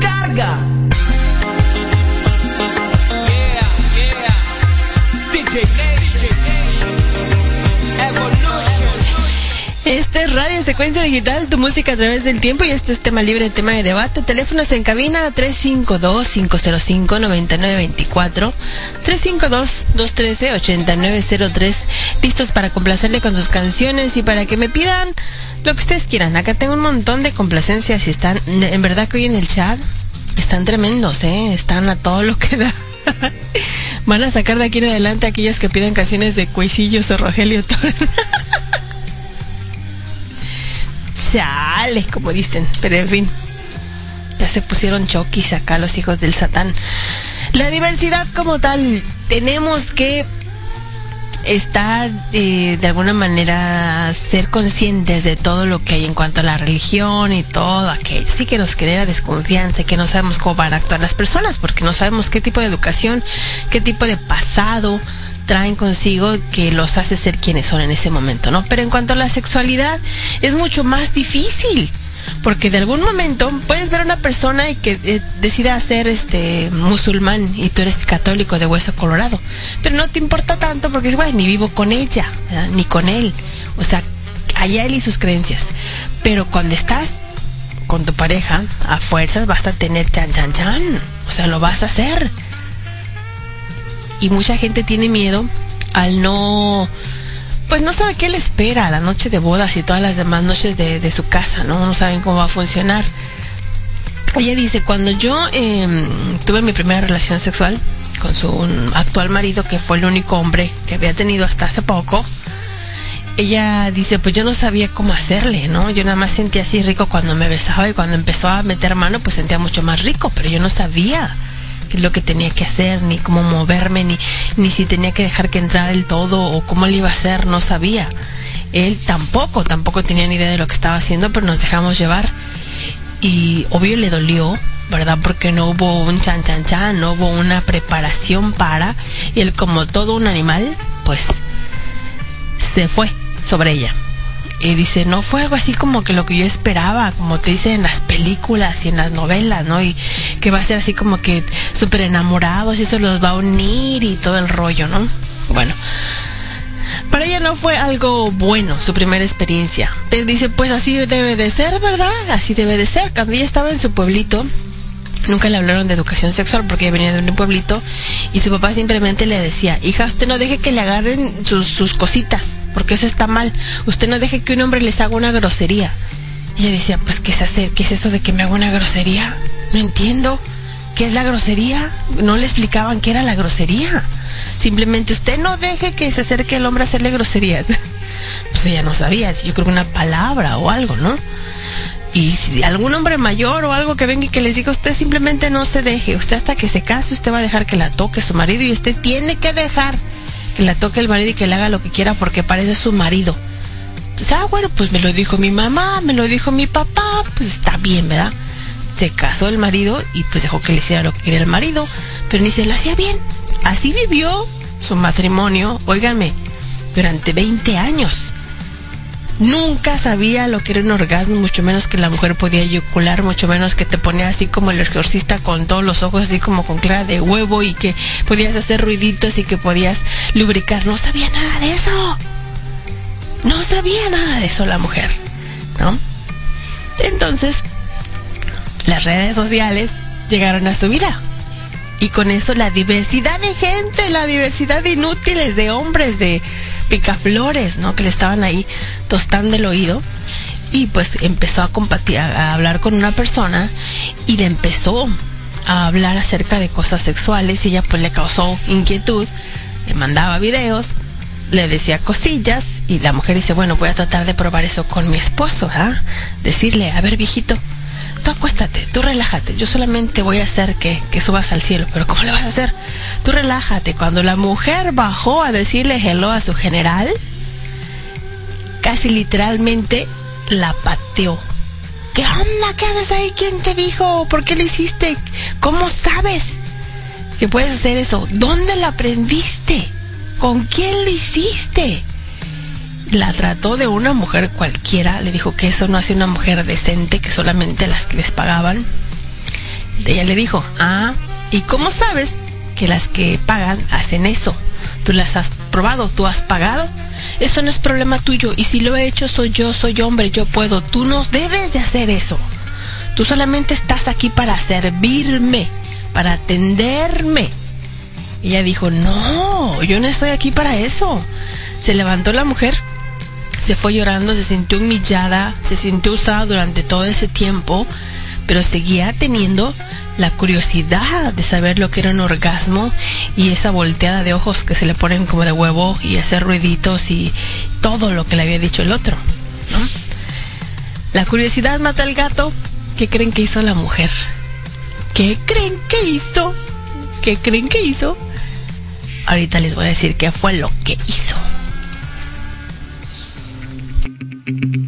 Carga! Yeah, yeah. DJ Nation. Este es Radio Secuencia Digital, tu música a través del tiempo y esto es tema libre, tema de debate. Teléfonos en cabina 352-505-9924, 352-213-8903, listos para complacerle con sus canciones y para que me pidan lo que ustedes quieran. Acá tengo un montón de complacencias y están, en verdad que hoy en el chat están tremendos, ¿eh? Están a todo lo que da. Van a sacar de aquí en adelante aquellos que piden canciones de Cuisillos o Rogelio Torres. Chale, como dicen. Pero en fin. Ya se pusieron choquis acá los hijos del Satán. La diversidad como tal, tenemos que estar eh, de alguna manera ser conscientes de todo lo que hay en cuanto a la religión y todo aquello. Sí que nos genera desconfianza, que no sabemos cómo van a actuar las personas, porque no sabemos qué tipo de educación, qué tipo de pasado traen consigo que los hace ser quienes son en ese momento, ¿no? Pero en cuanto a la sexualidad, es mucho más difícil porque de algún momento puedes ver a una persona y que eh, decida ser este musulmán y tú eres católico de hueso colorado, pero no te importa tanto porque es bueno, ni vivo con ella, ni con él, o sea, allá él y sus creencias. Pero cuando estás con tu pareja, a fuerzas vas a tener chan chan chan, o sea, lo vas a hacer. Y mucha gente tiene miedo al no pues no sabe qué le espera la noche de bodas y todas las demás noches de, su casa, ¿no? No saben cómo va a funcionar. Ella dice, cuando yo eh, tuve mi primera relación sexual con su actual marido, que fue el único hombre que había tenido hasta hace poco, ella dice, pues yo no sabía cómo hacerle, ¿no? Yo nada más sentía así rico cuando me besaba y cuando empezó a meter mano, pues sentía mucho más rico, pero yo no sabía lo que tenía que hacer, ni cómo moverme, ni, ni si tenía que dejar que entrara el todo o cómo le iba a hacer, no sabía. Él tampoco, tampoco tenía ni idea de lo que estaba haciendo, pero nos dejamos llevar. Y obvio le dolió, ¿verdad? Porque no hubo un chan chan chan, no hubo una preparación para. Y él como todo un animal, pues se fue sobre ella. Y dice, no fue algo así como que lo que yo esperaba, como te dicen en las películas y en las novelas, ¿no? Y que va a ser así como que súper enamorados y eso los va a unir y todo el rollo, ¿no? Bueno, para ella no fue algo bueno su primera experiencia. Pero dice, pues así debe de ser, ¿verdad? Así debe de ser. Cuando ella estaba en su pueblito, nunca le hablaron de educación sexual porque venía de un pueblito y su papá simplemente le decía, hija, usted no deje que le agarren sus, sus cositas, porque eso está mal. Usted no deje que un hombre les haga una grosería. Y ella decía, pues, ¿qué es hacer? ¿Qué es eso de que me haga una grosería? No entiendo. ¿Qué es la grosería? No le explicaban qué era la grosería. Simplemente usted no deje que se acerque el hombre a hacerle groserías. Pues ella no sabía, yo creo que una palabra o algo, ¿no? Y si algún hombre mayor o algo que venga y que les diga, usted simplemente no se deje, usted hasta que se case, usted va a dejar que la toque su marido y usted tiene que dejar que la toque el marido y que le haga lo que quiera porque parece su marido. Entonces, ah, bueno, pues me lo dijo mi mamá, me lo dijo mi papá, pues está bien, ¿verdad? Se casó el marido y pues dejó que le hiciera lo que quería el marido, pero ni se lo hacía bien. Así vivió su matrimonio, óiganme, durante 20 años. Nunca sabía lo que era un orgasmo, mucho menos que la mujer podía eyacular, mucho menos que te ponía así como el exorcista con todos los ojos así como con clara de huevo y que podías hacer ruiditos y que podías lubricar. No sabía nada de eso. No sabía nada de eso la mujer, ¿no? Entonces, las redes sociales llegaron a su vida. Y con eso la diversidad de gente, la diversidad de inútiles, de hombres, de picaflores, ¿no? Que le estaban ahí tostando el oído. Y pues empezó a compartir, a hablar con una persona y le empezó a hablar acerca de cosas sexuales y ella pues le causó inquietud, le mandaba videos, le decía cosillas y la mujer dice, bueno, voy a tratar de probar eso con mi esposo, ¿ah? Decirle, a ver, viejito, tú acuéstate, tú relájate, yo solamente voy a hacer que, que subas al cielo, pero ¿cómo le vas a hacer? Tú relájate. Cuando la mujer bajó a decirle hello a su general, casi literalmente la pateó. ¿Qué onda? ¿Qué haces ahí? ¿Quién te dijo? ¿Por qué lo hiciste? ¿Cómo sabes que puedes hacer eso? ¿Dónde lo aprendiste? ¿Con quién lo hiciste? La trató de una mujer cualquiera, le dijo que eso no hace una mujer decente, que solamente las que les pagaban. Ella le dijo, ah, ¿y cómo sabes que las que pagan hacen eso? ¿Tú las has probado? ¿Tú has pagado? Eso no es problema tuyo. Y si lo he hecho, soy yo, soy hombre, yo puedo. Tú no debes de hacer eso. Tú solamente estás aquí para servirme, para atenderme. Ella dijo, no, yo no estoy aquí para eso. Se levantó la mujer, se fue llorando, se sintió humillada, se sintió usada durante todo ese tiempo, pero seguía teniendo la curiosidad de saber lo que era un orgasmo y esa volteada de ojos que se le ponen como de huevo y hacer ruiditos y todo lo que le había dicho el otro. La curiosidad mata al gato. ¿Qué creen que hizo la mujer? ¿Qué creen que hizo? ¿Qué creen que hizo? Ahorita les voy a decir qué fue lo que hizo. thank you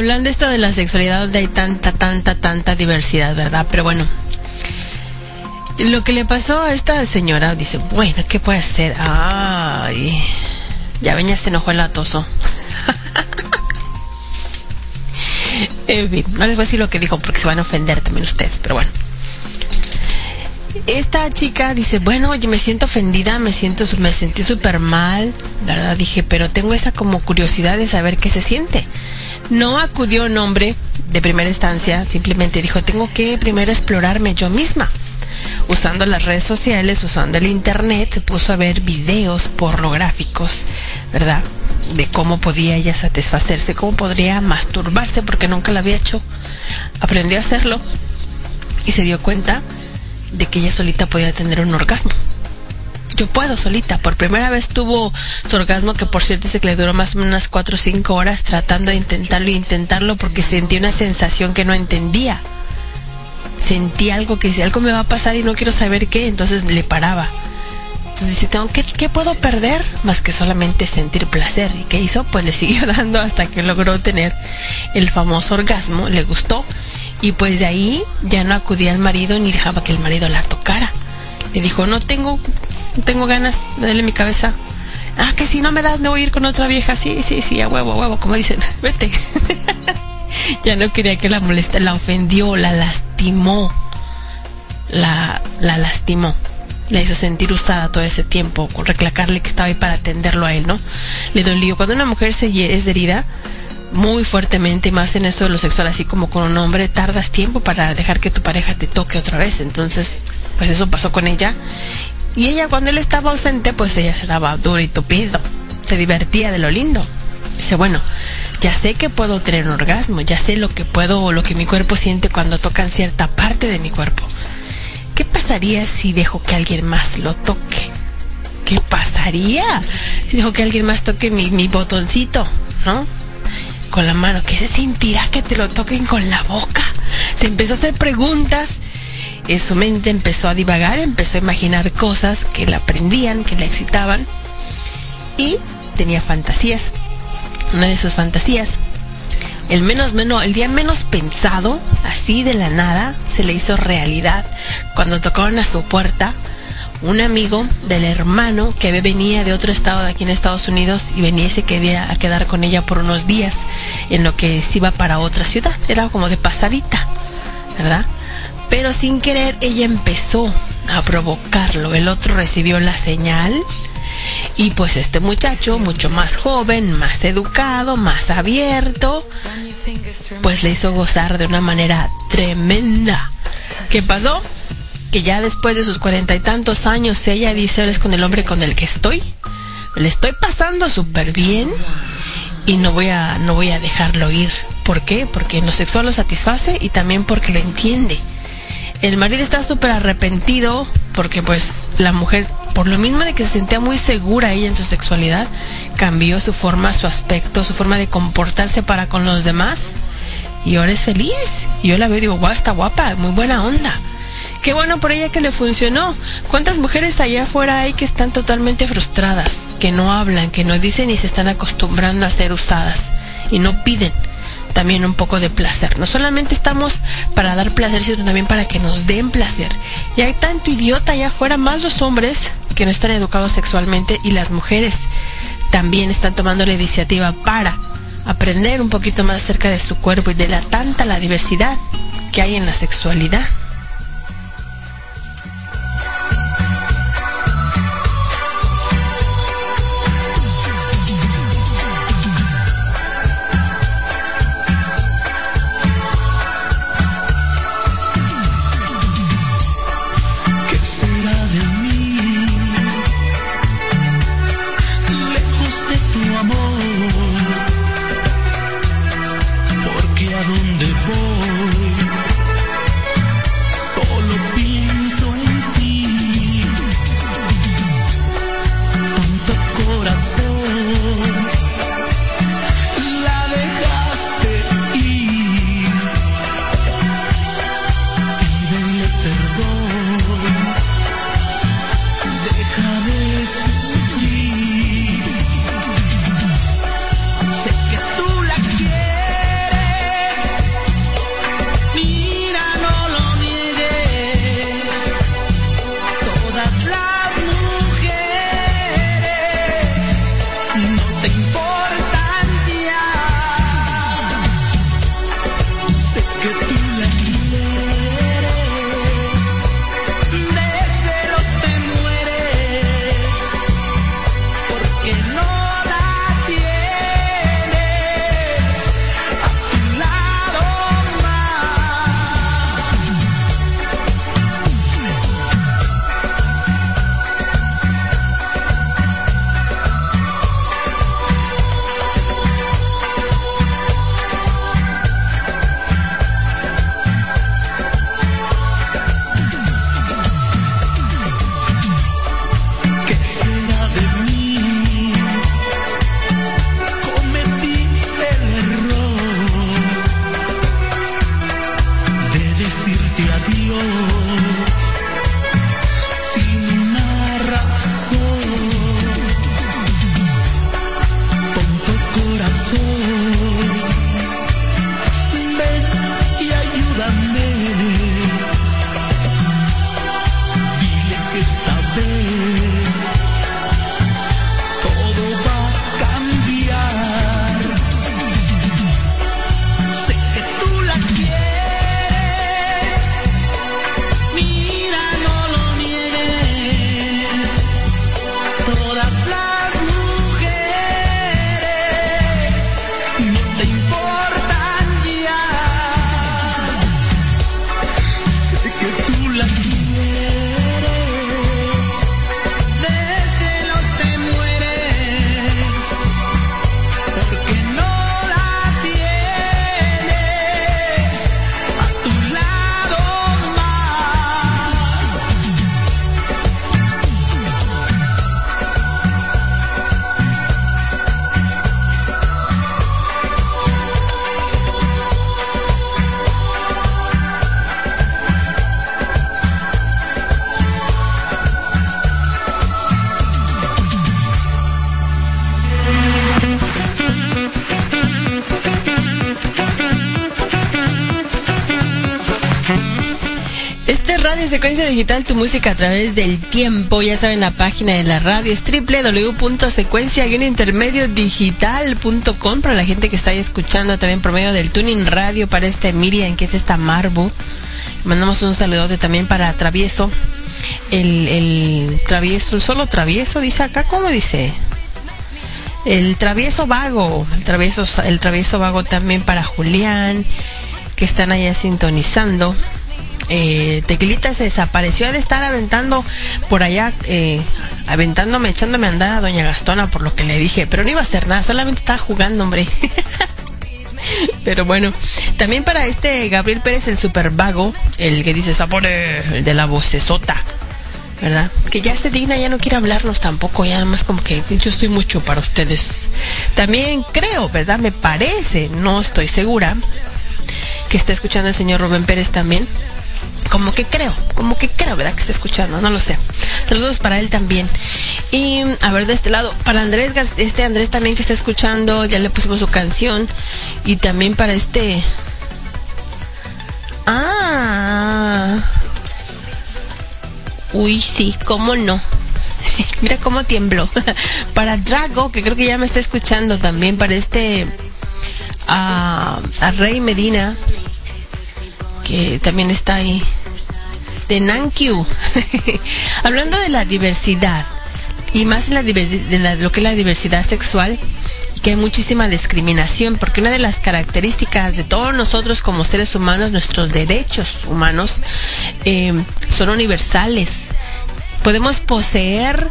hablando esto de la sexualidad, donde hay tanta, tanta, tanta diversidad, ¿verdad? Pero bueno, lo que le pasó a esta señora, dice, bueno, ¿qué puede hacer? Ay, ya venía, se enojó el atoso. en fin, no les voy a decir lo que dijo porque se van a ofender también ustedes, pero bueno. Esta chica dice, bueno, oye, me siento ofendida, me siento, me sentí súper mal, ¿verdad? Dije, pero tengo esa como curiosidad de saber qué se siente. No acudió un hombre de primera instancia, simplemente dijo, tengo que primero explorarme yo misma usando las redes sociales, usando el internet, se puso a ver videos pornográficos, ¿verdad? De cómo podía ella satisfacerse, cómo podría masturbarse, porque nunca lo había hecho. Aprendió a hacerlo y se dio cuenta de que ella solita podía tener un orgasmo. Yo puedo solita. Por primera vez tuvo su orgasmo, que por cierto se que le duró más o menos unas 4 o 5 horas tratando de intentarlo y intentarlo porque sentía una sensación que no entendía sentí algo que si algo me va a pasar y no quiero saber qué, entonces le paraba. Entonces dice, tengo, ¿qué, ¿qué puedo perder? Más que solamente sentir placer. ¿Y qué hizo? Pues le siguió dando hasta que logró tener el famoso orgasmo, le gustó. Y pues de ahí ya no acudía al marido ni dejaba que el marido la tocara. Le dijo, no tengo, tengo ganas, me duele mi cabeza. Ah, que si no me das, no voy a ir con otra vieja. Sí, sí, sí, a huevo, a huevo, como dicen, vete. ya no quería que la moleste, la ofendió, la lastimó. La, la lastimó. La hizo sentir usada todo ese tiempo, con reclacarle que estaba ahí para atenderlo a él, ¿no? Le dolió. Cuando una mujer se es herida muy fuertemente, más en eso de lo sexual, así como con un hombre, tardas tiempo para dejar que tu pareja te toque otra vez. Entonces, pues eso pasó con ella. Y ella cuando él estaba ausente, pues ella se daba duro y tupido. Se divertía de lo lindo. Dice, bueno, ya sé que puedo tener un orgasmo, ya sé lo que puedo, lo que mi cuerpo siente cuando tocan cierta parte de mi cuerpo. ¿Qué pasaría si dejo que alguien más lo toque? ¿Qué pasaría si dejo que alguien más toque mi, mi botoncito, ¿no? Con la mano, ¿qué se sentirá que te lo toquen con la boca? Se empezó a hacer preguntas, en su mente empezó a divagar, empezó a imaginar cosas que la prendían, que la excitaban y tenía fantasías una de sus fantasías. El menos menos, el día menos pensado, así de la nada, se le hizo realidad cuando tocaron a su puerta un amigo del hermano que venía de otro estado de aquí en Estados Unidos y venía y se quería a quedar con ella por unos días en lo que se iba para otra ciudad. Era como de pasadita, ¿verdad? Pero sin querer ella empezó a provocarlo. El otro recibió la señal y pues este muchacho, mucho más joven, más educado, más abierto, pues le hizo gozar de una manera tremenda. ¿Qué pasó? Que ya después de sus cuarenta y tantos años ella dice, eres con el hombre con el que estoy. Le estoy pasando súper bien y no voy a, no voy a dejarlo ir. ¿Por qué? Porque en lo sexual lo satisface y también porque lo entiende. El marido está súper arrepentido porque pues la mujer por lo mismo de que se sentía muy segura ella en su sexualidad, cambió su forma, su aspecto, su forma de comportarse para con los demás. Y ahora es feliz. Yo la veo y digo, guau, está guapa, muy buena onda. Qué bueno por ella que le funcionó. ¿Cuántas mujeres allá afuera hay que están totalmente frustradas, que no hablan, que no dicen y se están acostumbrando a ser usadas y no piden? También un poco de placer. No solamente estamos para dar placer, sino también para que nos den placer. Y hay tanto idiota allá afuera, más los hombres que no están educados sexualmente y las mujeres también están tomando la iniciativa para aprender un poquito más acerca de su cuerpo y de la tanta la diversidad que hay en la sexualidad. Digital, tu música a través del tiempo. Ya saben, la página de la radio es www.secuencia-intermediodigital.com para la gente que está ahí escuchando también por medio del tuning radio para este Miriam, que es esta Marbu. Mandamos un saludote también para Travieso. El, el travieso, solo travieso, dice acá, ¿cómo dice? El travieso vago, el travieso, el travieso vago también para Julián, que están allá sintonizando. Eh, Tequilita se desapareció de estar aventando por allá, eh, aventándome, echándome a andar a Doña Gastona por lo que le dije, pero no iba a hacer nada, solamente estaba jugando, hombre. Pero bueno, también para este Gabriel Pérez, el super vago, el que dice Sapore, el de la vocesota, ¿verdad? Que ya se digna, ya no quiere hablarnos tampoco, ya más como que yo estoy mucho para ustedes. También creo, ¿verdad? Me parece, no estoy segura, que está escuchando el señor Rubén Pérez también. Como que creo, como que creo, ¿verdad? Que está escuchando, no lo sé. Saludos para él también. Y a ver, de este lado, para Andrés, este Andrés también que está escuchando, ya le pusimos su canción. Y también para este... Ah. Uy, sí, cómo no. Mira cómo tiembló. para Drago, que creo que ya me está escuchando también, para este... A, a Rey Medina, que también está ahí. De Nankyu. Hablando de la diversidad, y más en la, de lo que es la diversidad sexual, que hay muchísima discriminación, porque una de las características de todos nosotros como seres humanos, nuestros derechos humanos, eh, son universales. Podemos poseer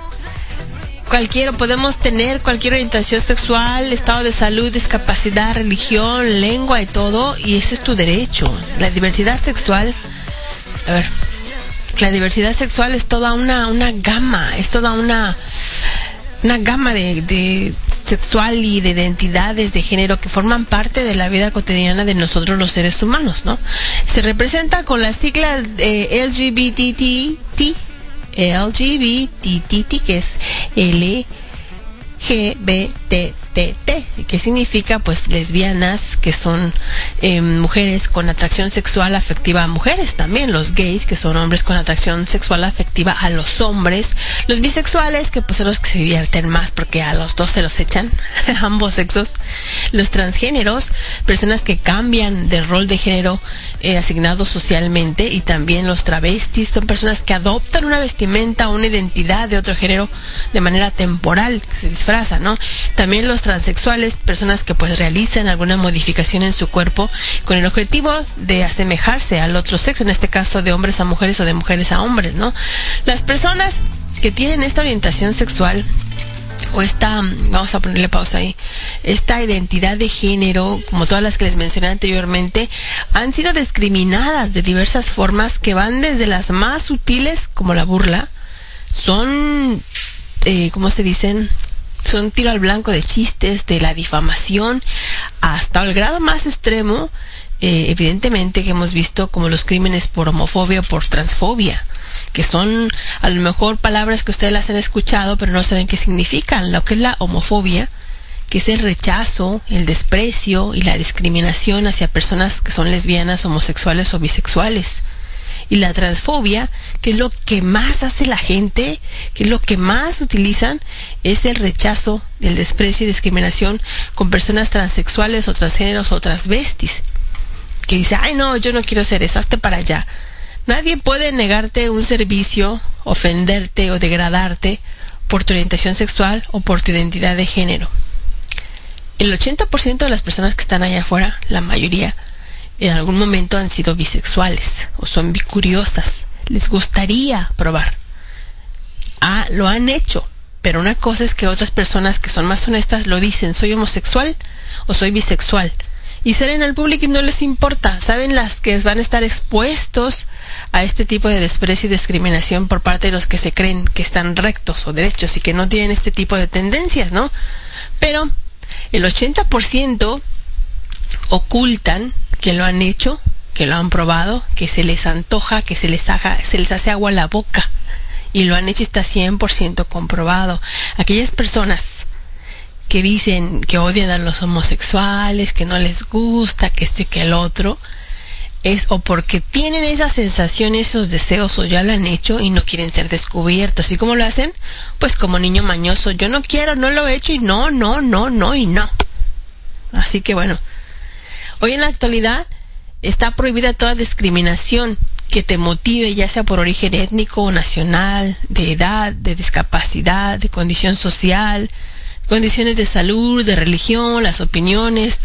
cualquiera, podemos tener cualquier orientación sexual, estado de salud, discapacidad, religión, lengua y todo, y ese es tu derecho. La diversidad sexual, a ver, la diversidad sexual es toda una, una gama, es toda una, una gama de, de sexual y de identidades de género que forman parte de la vida cotidiana de nosotros los seres humanos, ¿no? Se representa con las siglas eh, LGBTT, LGBTT, que es LGBTT, que significa pues lesbianas, que son eh, mujeres con atracción sexual afectiva a mujeres también, los gays, que son hombres con atracción sexual afectiva a los hombres, los bisexuales, que pues son los que se divierten más porque a los dos se los echan, ambos sexos, los transgéneros, personas que cambian de rol de género eh, asignado socialmente y también los travestis son personas que adoptan una vestimenta, una identidad de otro género de manera temporal, se disfraza, ¿no? También los transexuales, personas que pues realizan alguna modificación en su cuerpo con el objetivo de asemejarse al otro sexo, en este caso de hombres a mujeres o de mujeres a hombres, ¿no? Las personas que tienen esta orientación sexual o esta, vamos a ponerle pausa ahí, esta identidad de género, como todas las que les mencioné anteriormente, han sido discriminadas de diversas formas que van desde las más sutiles, como la burla, son, eh, ¿cómo se dicen? Son tiro al blanco de chistes, de la difamación, hasta el grado más extremo, eh, evidentemente que hemos visto como los crímenes por homofobia o por transfobia que son a lo mejor palabras que ustedes las han escuchado, pero no saben qué significan. Lo que es la homofobia, que es el rechazo, el desprecio y la discriminación hacia personas que son lesbianas, homosexuales o bisexuales. Y la transfobia, que es lo que más hace la gente, que es lo que más utilizan, es el rechazo, el desprecio y discriminación con personas transexuales o transgéneros o transvestis. Que dice, ay no, yo no quiero ser eso, hazte para allá. Nadie puede negarte un servicio, ofenderte o degradarte por tu orientación sexual o por tu identidad de género. El 80% de las personas que están allá afuera, la mayoría, en algún momento han sido bisexuales o son bicuriosas. Les gustaría probar. Ah, lo han hecho. Pero una cosa es que otras personas que son más honestas lo dicen, soy homosexual o soy bisexual. Y salen al público y no les importa. Saben las que van a estar expuestos a este tipo de desprecio y discriminación por parte de los que se creen que están rectos o derechos y que no tienen este tipo de tendencias, ¿no? Pero el 80% ocultan que lo han hecho, que lo han probado, que se les antoja, que se les, haga, se les hace agua a la boca. Y lo han hecho y está 100% comprobado. Aquellas personas que dicen que odian a los homosexuales, que no les gusta, que este que el otro, es o porque tienen esa sensación, esos deseos, o ya lo han hecho y no quieren ser descubiertos. ¿Y cómo lo hacen? Pues como niño mañoso, yo no quiero, no lo he hecho y no, no, no, no y no. Así que bueno, hoy en la actualidad está prohibida toda discriminación que te motive, ya sea por origen étnico nacional, de edad, de discapacidad, de condición social, condiciones de salud, de religión, las opiniones,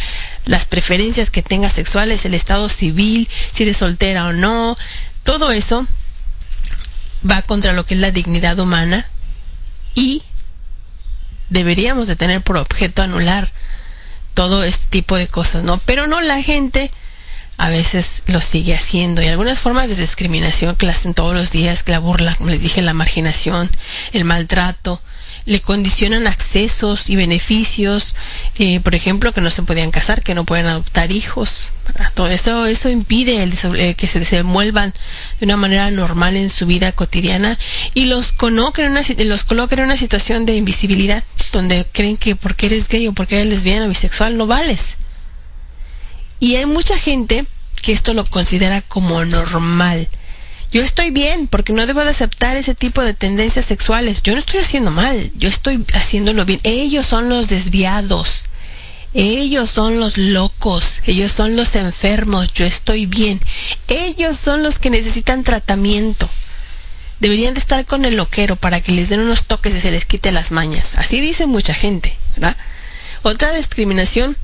las preferencias que tengas sexuales, el estado civil, si eres soltera o no, todo eso va contra lo que es la dignidad humana y deberíamos de tener por objeto anular todo este tipo de cosas, ¿no? Pero no la gente a veces lo sigue haciendo y algunas formas de discriminación que la hacen todos los días, que la burla, como les dije, la marginación, el maltrato, le condicionan accesos y beneficios, eh, por ejemplo, que no se podían casar, que no pueden adoptar hijos. Todo eso, eso impide eh, que se desenvuelvan de una manera normal en su vida cotidiana y los coloca en una, los en una situación de invisibilidad, donde creen que porque eres gay o porque eres lesbiana o bisexual no vales. Y hay mucha gente que esto lo considera como normal yo estoy bien porque no debo de aceptar ese tipo de tendencias sexuales. Yo no estoy haciendo mal, yo estoy haciéndolo bien. Ellos son los desviados. Ellos son los locos, ellos son los enfermos, yo estoy bien. Ellos son los que necesitan tratamiento. Deberían de estar con el loquero para que les den unos toques y se les quite las mañas. Así dice mucha gente, ¿verdad? Otra discriminación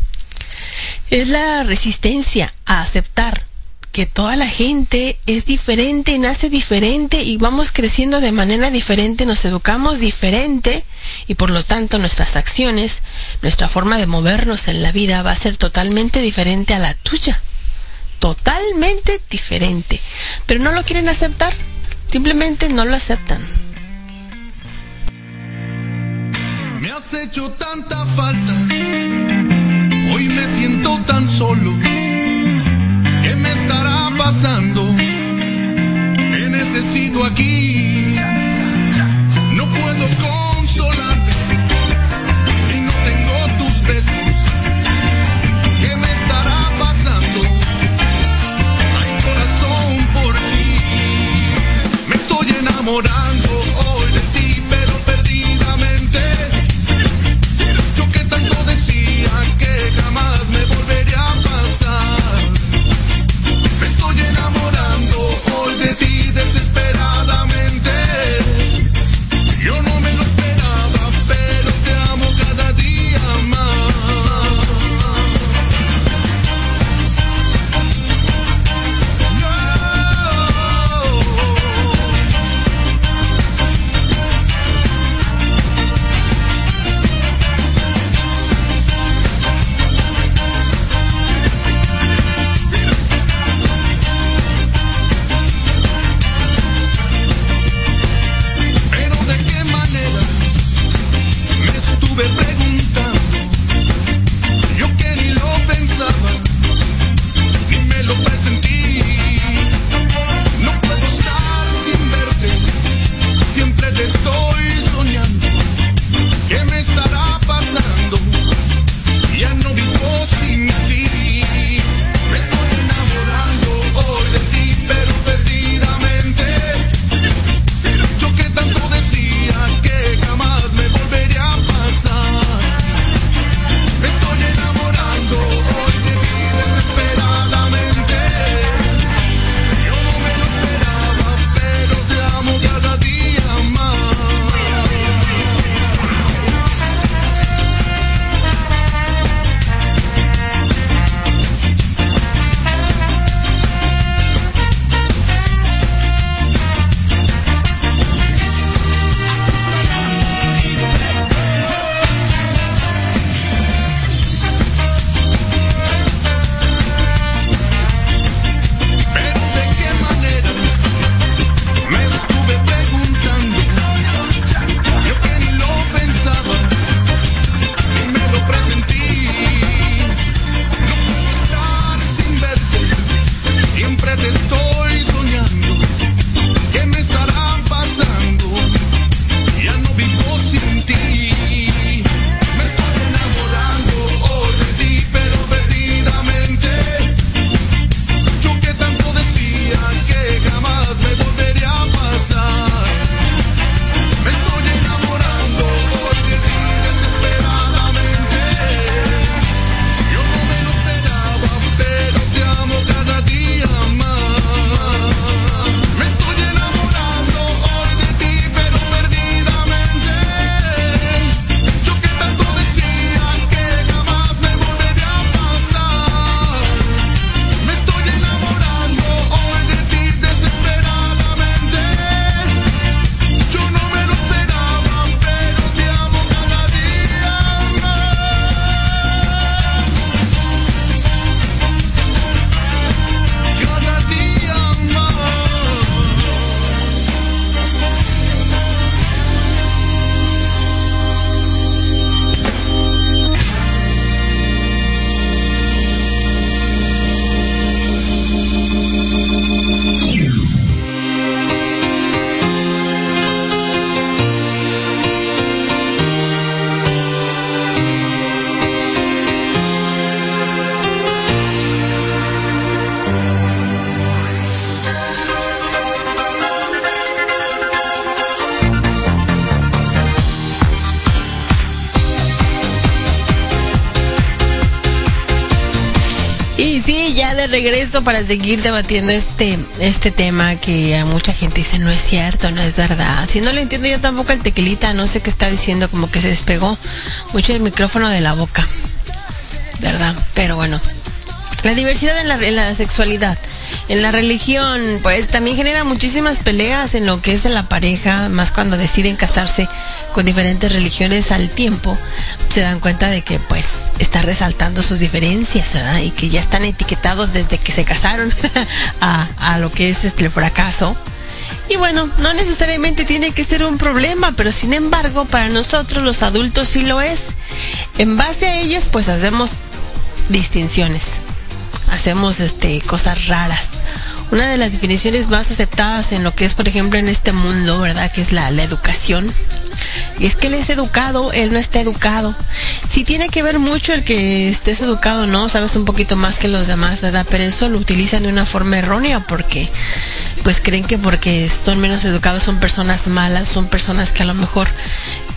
es la resistencia a aceptar que toda la gente es diferente, nace diferente y vamos creciendo de manera diferente, nos educamos diferente y por lo tanto nuestras acciones, nuestra forma de movernos en la vida va a ser totalmente diferente a la tuya. Totalmente diferente. Pero no lo quieren aceptar. Simplemente no lo aceptan. Me has hecho tanta falta. Hoy me siento tan solo estoy regreso para seguir debatiendo este, este tema que a mucha gente dice no es cierto, no es verdad. Si no le entiendo yo tampoco el tequilita, no sé qué está diciendo, como que se despegó mucho el micrófono de la boca. ¿Verdad? Pero bueno. La diversidad en la, en la sexualidad. En la religión, pues también genera muchísimas peleas en lo que es de la pareja, más cuando deciden casarse con diferentes religiones al tiempo, se dan cuenta de que pues está resaltando sus diferencias, ¿verdad? Y que ya están etiquetados desde que se casaron a, a lo que es este, fracaso. Y bueno, no necesariamente tiene que ser un problema, pero sin embargo, para nosotros los adultos sí lo es. En base a ellos, pues hacemos distinciones. Hacemos este cosas raras. Una de las definiciones más aceptadas en lo que es, por ejemplo, en este mundo, ¿verdad? Que es la, la educación. Y es que él es educado, él no está educado. Sí tiene que ver mucho el que estés educado, ¿no? Sabes un poquito más que los demás, ¿verdad? Pero eso lo utilizan de una forma errónea porque pues creen que porque son menos educados son personas malas, son personas que a lo mejor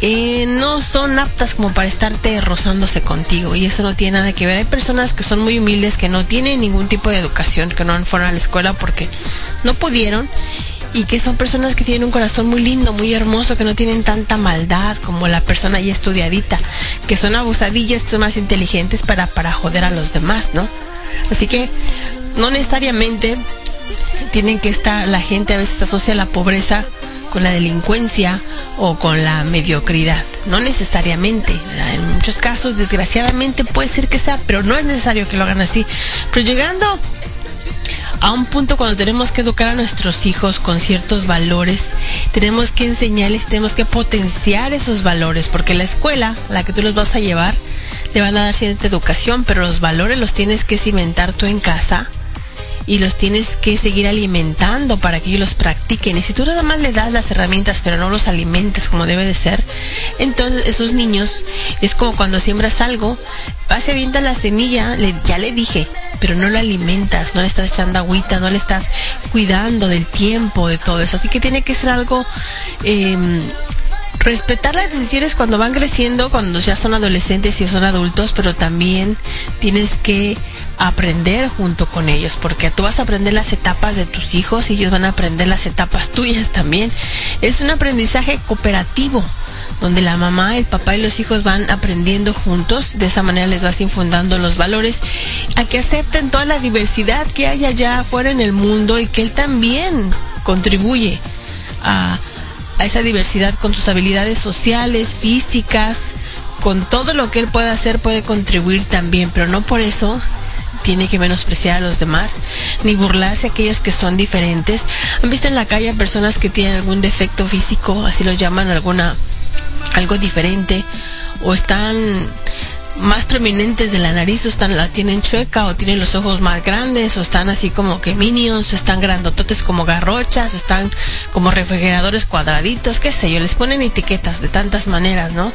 eh, no son aptas como para estarte rozándose contigo y eso no tiene nada que ver. Hay personas que son muy humildes, que no tienen ningún tipo de educación, que no fueron a la escuela porque no pudieron y que son personas que tienen un corazón muy lindo, muy hermoso, que no tienen tanta maldad como la persona ya estudiadita, que son abusadillas, son más inteligentes para, para joder a los demás, ¿no? Así que no necesariamente tienen que estar, la gente a veces asocia la pobreza con la delincuencia o con la mediocridad. No necesariamente. En muchos casos, desgraciadamente, puede ser que sea, pero no es necesario que lo hagan así. Pero llegando a un punto cuando tenemos que educar a nuestros hijos con ciertos valores, tenemos que enseñarles, tenemos que potenciar esos valores, porque la escuela, a la que tú los vas a llevar, te van a dar cierta educación, pero los valores los tienes que cimentar tú en casa y los tienes que seguir alimentando para que ellos los practiquen. Y si tú nada más le das las herramientas pero no los alimentas como debe de ser, entonces esos niños es como cuando siembras algo, vas y avientas la semilla, le, ya le dije, pero no la alimentas, no le estás echando agüita, no le estás cuidando del tiempo, de todo eso. Así que tiene que ser algo... Eh, respetar las decisiones cuando van creciendo, cuando ya son adolescentes y son adultos, pero también tienes que aprender junto con ellos, porque tú vas a aprender las etapas de tus hijos y ellos van a aprender las etapas tuyas también. Es un aprendizaje cooperativo donde la mamá, el papá y los hijos van aprendiendo juntos, de esa manera les vas infundando los valores, a que acepten toda la diversidad que hay allá afuera en el mundo y que él también contribuye a, a esa diversidad con sus habilidades sociales, físicas, con todo lo que él pueda hacer puede contribuir también, pero no por eso tiene que menospreciar a los demás, ni burlarse a aquellos que son diferentes. ¿Han visto en la calle a personas que tienen algún defecto físico, así lo llaman, alguna, algo diferente, o están más prominentes de la nariz, o están, la tienen chueca, o tienen los ojos más grandes, o están así como que minions, o están grandototes como garrochas, o están como refrigeradores cuadraditos, qué sé yo, les ponen etiquetas de tantas maneras, ¿no?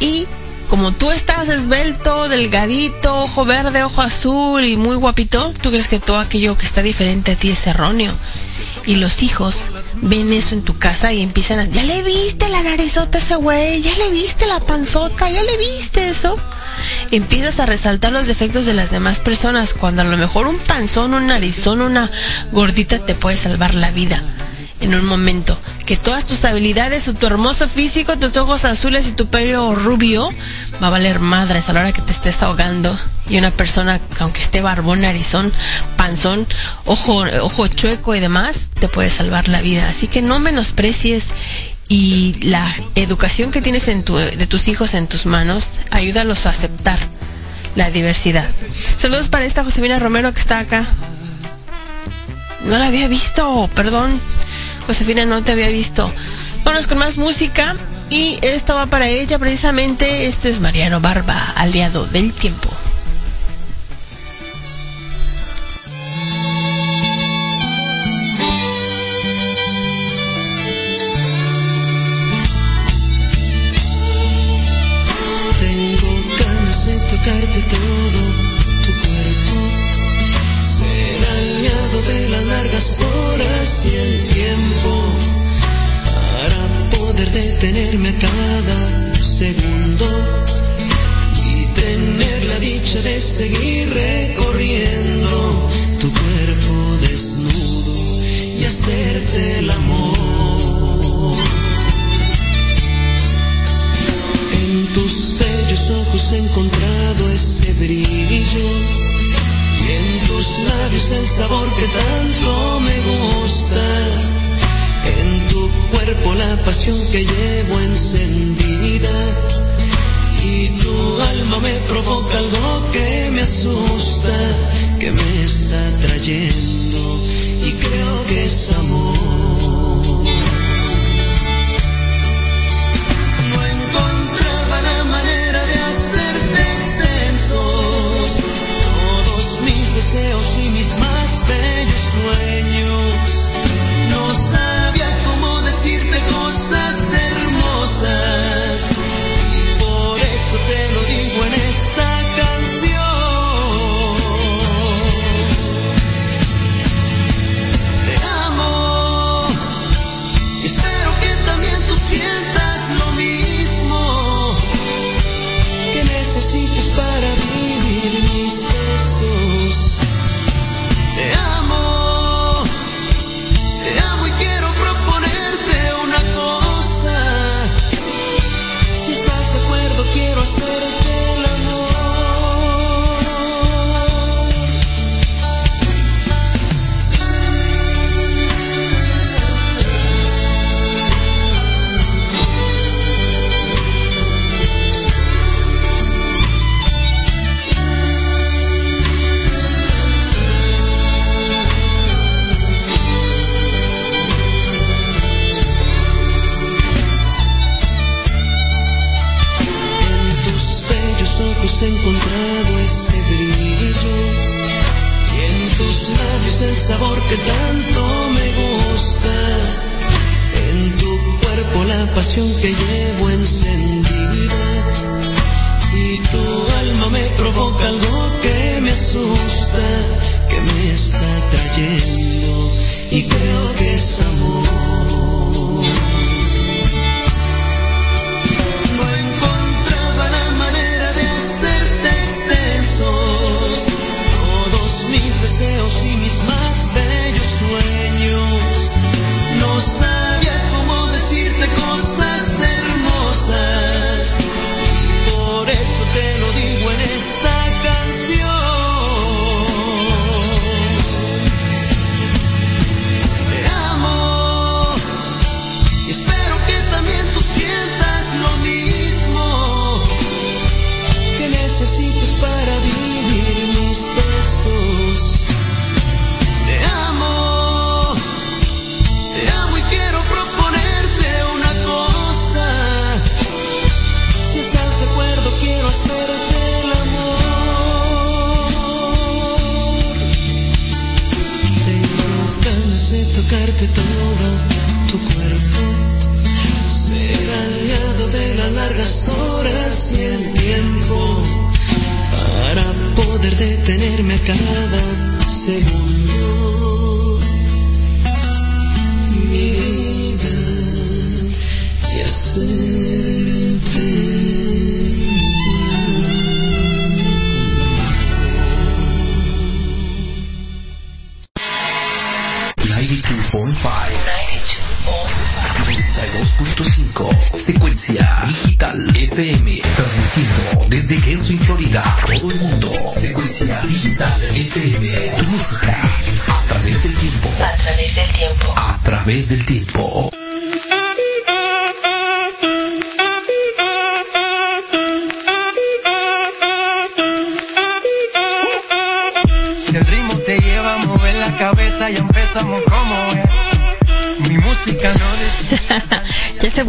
Y como tú estás esbelto, delgadito, ojo verde, ojo azul y muy guapito, tú crees que todo aquello que está diferente a ti es erróneo. Y los hijos ven eso en tu casa y empiezan a, ya le viste la narizota a ese güey, ya le viste la panzota, ya le viste eso. Empiezas a resaltar los defectos de las demás personas cuando a lo mejor un panzón, un narizón, una gordita te puede salvar la vida en un momento. Que todas tus habilidades, tu hermoso físico, tus ojos azules y tu pelo rubio va a valer madres a la hora que te estés ahogando. Y una persona, aunque esté barbón, narizón, panzón, ojo, ojo chueco y demás, te puede salvar la vida. Así que no menosprecies y la educación que tienes en tu, de tus hijos en tus manos, ayúdalos a aceptar la diversidad. Saludos para esta Josefina Romero que está acá. No la había visto, perdón. Josefina, no te había visto. Vámonos con más música. Y esto va para ella precisamente. Esto es Mariano Barba, aliado del tiempo.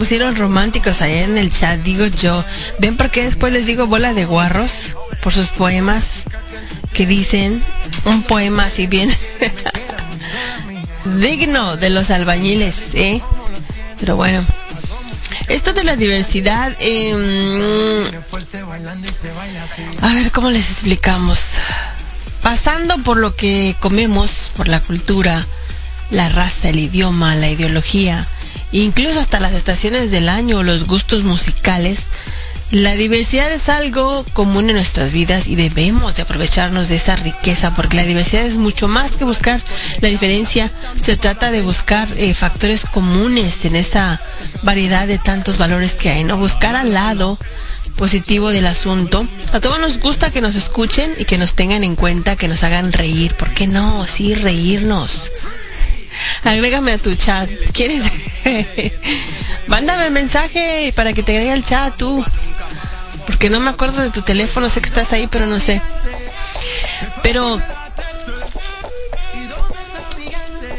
Pusieron románticos allá en el chat, digo yo. ¿Ven por qué después les digo bola de guarros? Por sus poemas que dicen un poema así bien digno de los albañiles, ¿eh? Pero bueno, esto de la diversidad, eh, a ver cómo les explicamos. Pasando por lo que comemos, por la cultura, la raza, el idioma, la ideología, incluso hasta las estaciones del año, los gustos musicales, la diversidad es algo común en nuestras vidas y debemos de aprovecharnos de esa riqueza porque la diversidad es mucho más que buscar la diferencia. Se trata de buscar eh, factores comunes en esa variedad de tantos valores que hay, ¿no? Buscar al lado positivo del asunto. A todos nos gusta que nos escuchen y que nos tengan en cuenta, que nos hagan reír. ¿Por qué no? Sí, reírnos. Agrégame a tu chat. ¿Quieres? Mándame mensaje para que te agregue al chat tú. Porque no me acuerdo de tu teléfono, sé que estás ahí, pero no sé. Pero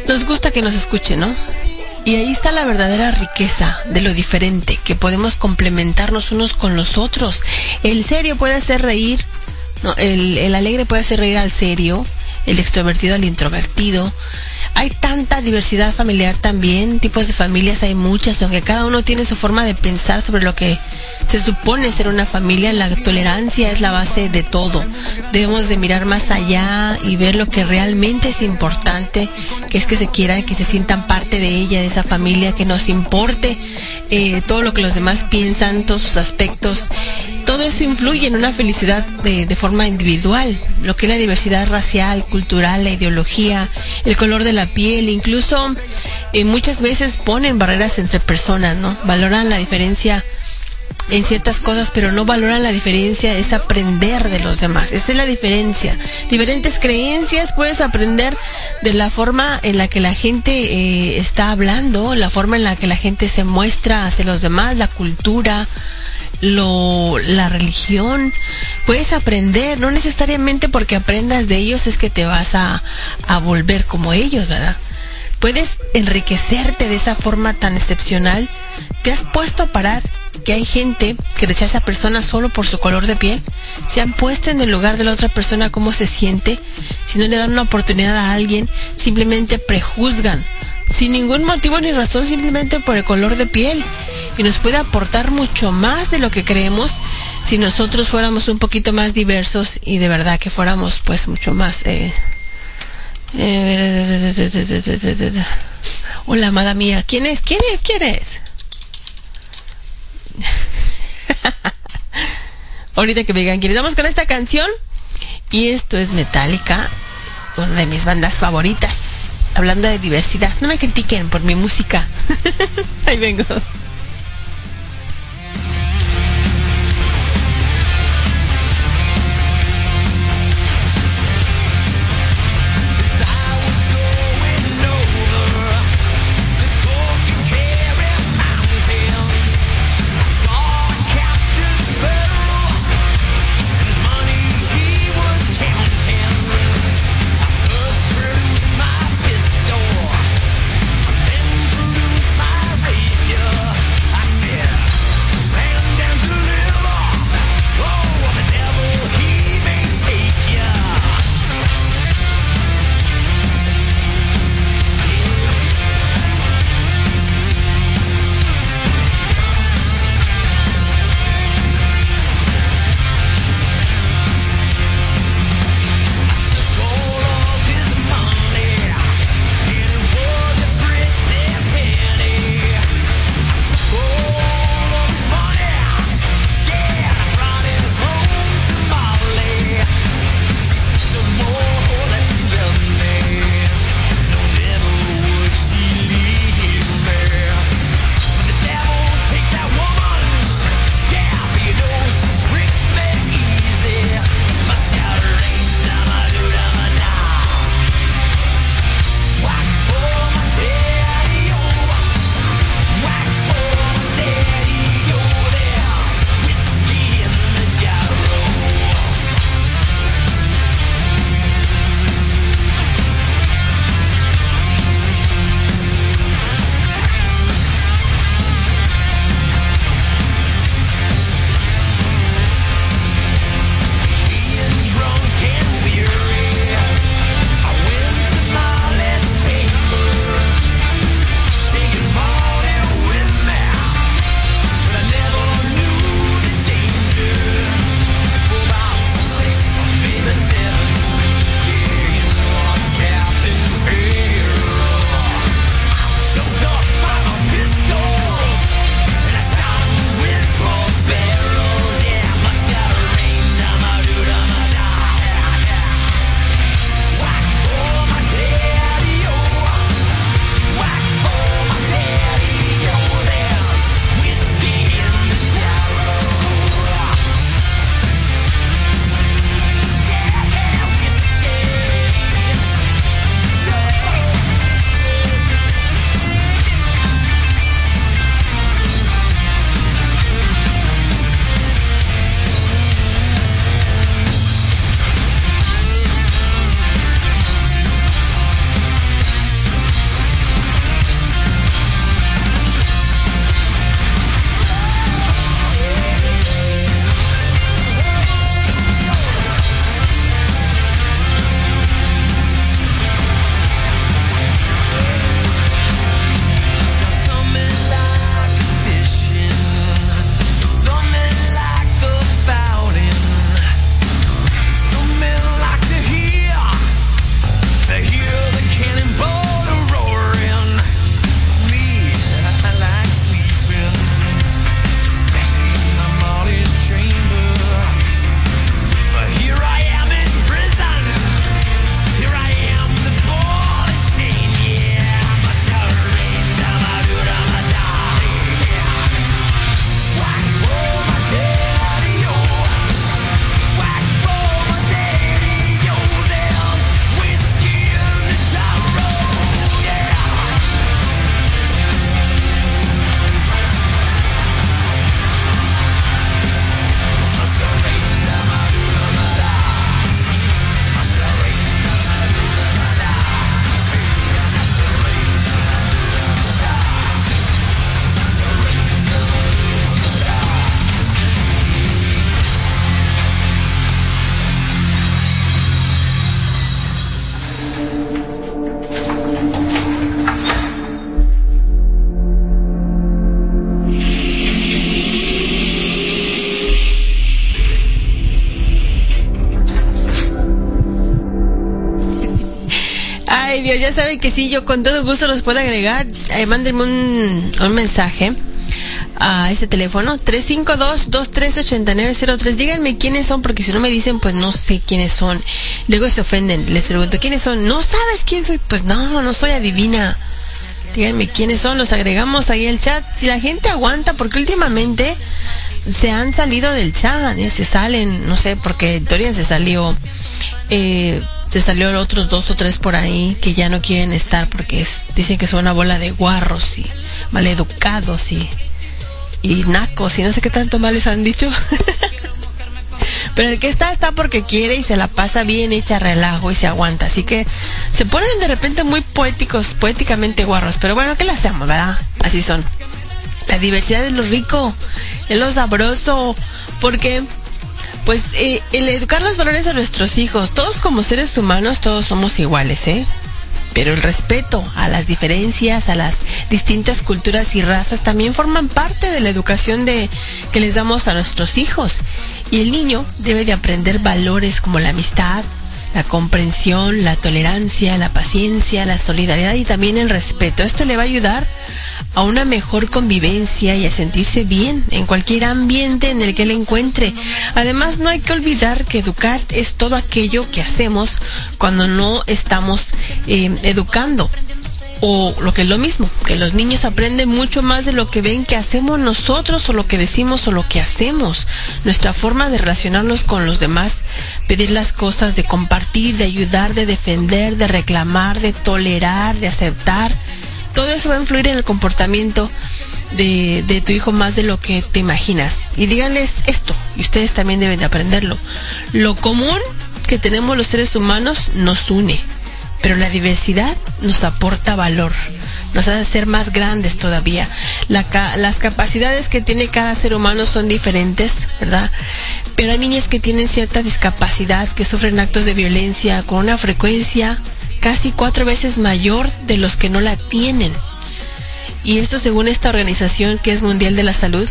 nos gusta que nos escuchen, ¿no? Y ahí está la verdadera riqueza de lo diferente, que podemos complementarnos unos con los otros. El serio puede hacer reír, no, el, el alegre puede hacer reír al serio, el extrovertido al introvertido, hay tanta diversidad familiar también, tipos de familias hay muchas, aunque cada uno tiene su forma de pensar sobre lo que se supone ser una familia, la tolerancia es la base de todo. Debemos de mirar más allá y ver lo que realmente es importante, que es que se quieran, que se sientan parte de ella, de esa familia, que nos importe eh, todo lo que los demás piensan, todos sus aspectos. Todo eso influye en una felicidad de, de forma individual, lo que es la diversidad racial, cultural, la ideología, el color de la piel, incluso eh, muchas veces ponen barreras entre personas, ¿no? Valoran la diferencia en ciertas cosas, pero no valoran la diferencia, es aprender de los demás. Esa es la diferencia. Diferentes creencias puedes aprender de la forma en la que la gente eh, está hablando, la forma en la que la gente se muestra hacia los demás, la cultura, lo, la religión. Puedes aprender, no necesariamente porque aprendas de ellos es que te vas a, a volver como ellos, ¿verdad? Puedes enriquecerte de esa forma tan excepcional. ¿Te has puesto a parar que hay gente que rechaza a personas solo por su color de piel? ¿Se han puesto en el lugar de la otra persona cómo se siente? Si no le dan una oportunidad a alguien, simplemente prejuzgan sin ningún motivo ni razón, simplemente por el color de piel. Y nos puede aportar mucho más de lo que creemos si nosotros fuéramos un poquito más diversos y de verdad que fuéramos pues mucho más... Eh, eh, hola, amada mía. ¿Quién es? ¿Quién es? ¿Quién es? Ahorita que me digan. Vamos con esta canción. Y esto es Metallica, una de mis bandas favoritas. Hablando de diversidad. No me critiquen por mi música. Ahí vengo. Sí, yo con todo gusto los puedo agregar. Eh, mándenme un, un mensaje a ese teléfono 352-238903. Díganme quiénes son, porque si no me dicen, pues no sé quiénes son. Luego se ofenden. Les pregunto, ¿quiénes son? ¿No sabes quién soy? Pues no, no soy adivina. Díganme quiénes son, los agregamos ahí al chat. Si la gente aguanta, porque últimamente se han salido del chat, se salen, no sé, porque Dorian se salió. Eh, se salió otros dos o tres por ahí que ya no quieren estar porque dicen que son una bola de guarros y maleducados y, y nacos y no sé qué tanto mal les han dicho. Pero el que está, está porque quiere y se la pasa bien, echa relajo y se aguanta. Así que se ponen de repente muy poéticos, poéticamente guarros. Pero bueno, ¿qué le hacemos, verdad? Así son. La diversidad es lo rico, es lo sabroso. Porque pues eh, el educar los valores a nuestros hijos, todos como seres humanos, todos somos iguales, ¿eh? Pero el respeto a las diferencias, a las distintas culturas y razas también forman parte de la educación de, que les damos a nuestros hijos. Y el niño debe de aprender valores como la amistad, la comprensión, la tolerancia, la paciencia, la solidaridad y también el respeto. Esto le va a ayudar a una mejor convivencia y a sentirse bien en cualquier ambiente en el que le encuentre. Además, no hay que olvidar que educar es todo aquello que hacemos cuando no estamos eh, educando o lo que es lo mismo, que los niños aprenden mucho más de lo que ven que hacemos nosotros o lo que decimos o lo que hacemos. Nuestra forma de relacionarnos con los demás, pedir las cosas, de compartir, de ayudar, de defender, de reclamar, de tolerar, de aceptar, todo eso va a influir en el comportamiento de, de, tu hijo más de lo que te imaginas. Y díganles esto, y ustedes también deben de aprenderlo. Lo común que tenemos los seres humanos nos une pero la diversidad nos aporta valor, nos hace ser más grandes todavía. las capacidades que tiene cada ser humano son diferentes, ¿verdad? Pero hay niños que tienen cierta discapacidad, que sufren actos de violencia con una frecuencia casi cuatro veces mayor de los que no la tienen. Y esto según esta organización que es Mundial de la Salud,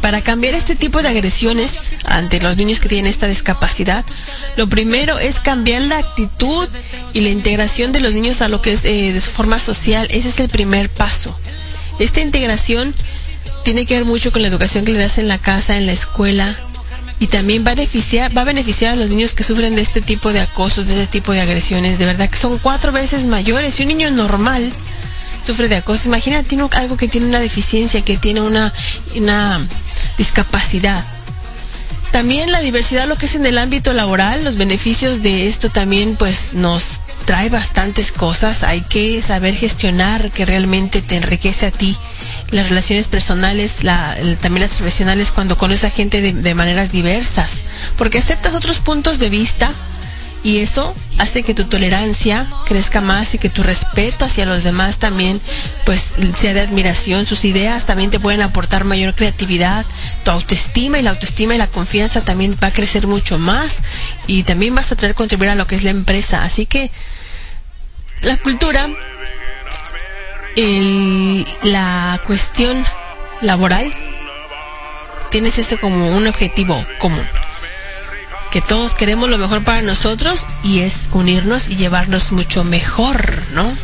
para cambiar este tipo de agresiones ante los niños que tienen esta discapacidad, lo primero es cambiar la actitud y la integración de los niños a lo que es eh, de su forma social. Ese es el primer paso. Esta integración tiene que ver mucho con la educación que le das en la casa, en la escuela, y también va a beneficiar, va a beneficiar a los niños que sufren de este tipo de acosos, de este tipo de agresiones. De verdad que son cuatro veces mayores. Y un niño normal sufre de acoso. Imagínate algo que tiene una deficiencia, que tiene una, una discapacidad. También la diversidad, lo que es en el ámbito laboral, los beneficios de esto también pues nos trae bastantes cosas. Hay que saber gestionar que realmente te enriquece a ti las relaciones personales, la, también las profesionales cuando conoces a gente de, de maneras diversas, porque aceptas otros puntos de vista y eso hace que tu tolerancia crezca más y que tu respeto hacia los demás también pues sea de admiración. Sus ideas también te pueden aportar mayor creatividad tu autoestima y la autoestima y la confianza también va a crecer mucho más y también vas a traer contribuir a lo que es la empresa. Así que la cultura la cuestión laboral tienes eso como un objetivo común que todos queremos lo mejor para nosotros y es unirnos y llevarnos mucho mejor, ¿no?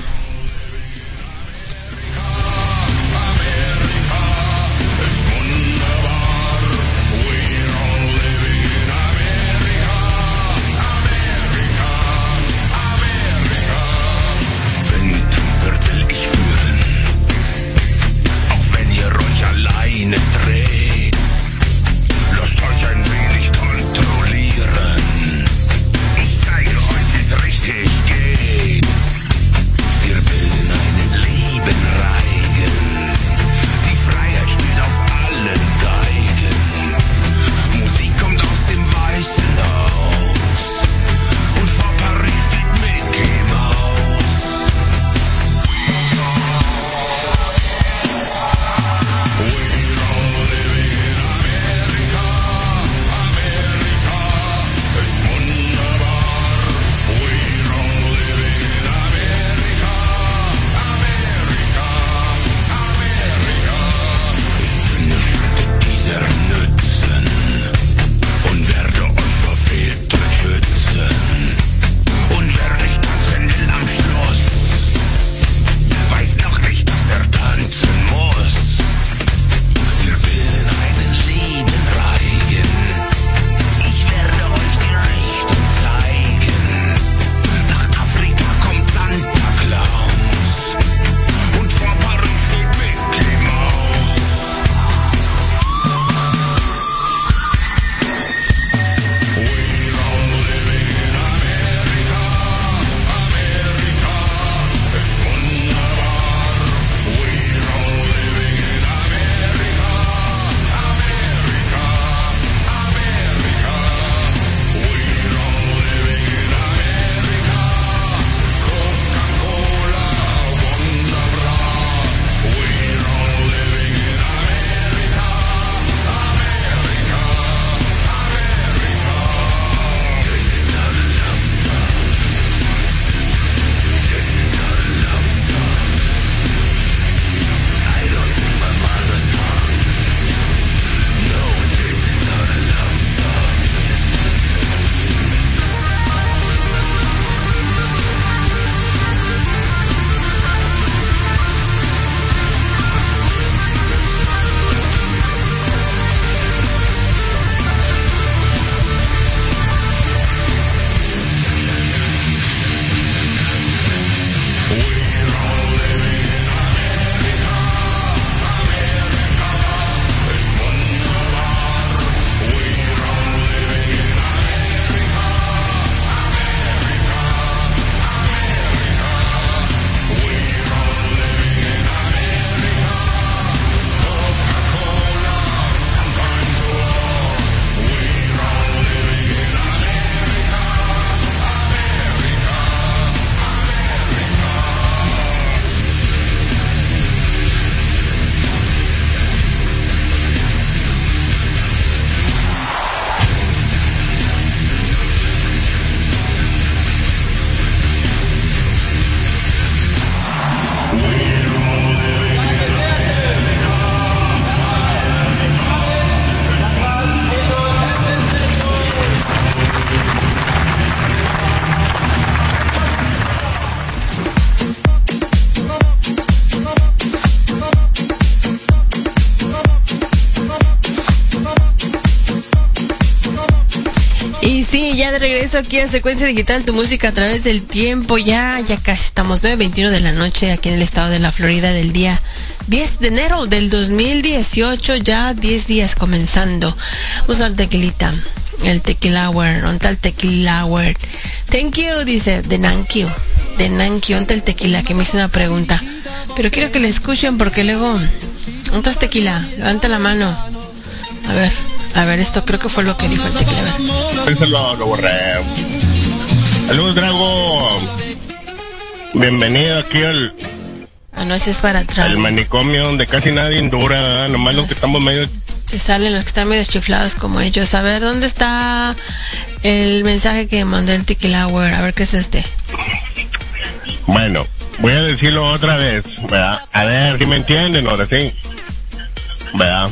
Aquí a Secuencia Digital, tu música a través del tiempo. Ya, ya casi estamos 9.21 de la noche aquí en el estado de la Florida del día 10 de enero del 2018. Ya 10 días comenzando. Vamos a tequilita. El tequila hour, ¿dónde el tequila hour? Thank you, dice, de Nankio. De Nankio, ¿dónde el tequila? Que me hizo una pregunta. Pero quiero que le escuchen porque luego, ¿dónde está tequila? Levanta la mano. A ver. A ver, esto creo que fue lo que dijo el tequila. Eso lo, lo borré. Saludos, Drago. Bienvenido aquí al. Ah, no, ese es para atrás. Al manicomio donde casi nadie dura, nomás los que estamos medio. Se salen los que están medio chiflados como ellos. A ver, ¿dónde está el mensaje que mandó el tequila? A ver, ¿qué es este? Bueno, voy a decirlo otra vez, ¿verdad? A ver si me entienden ahora sí. ¿Verdad?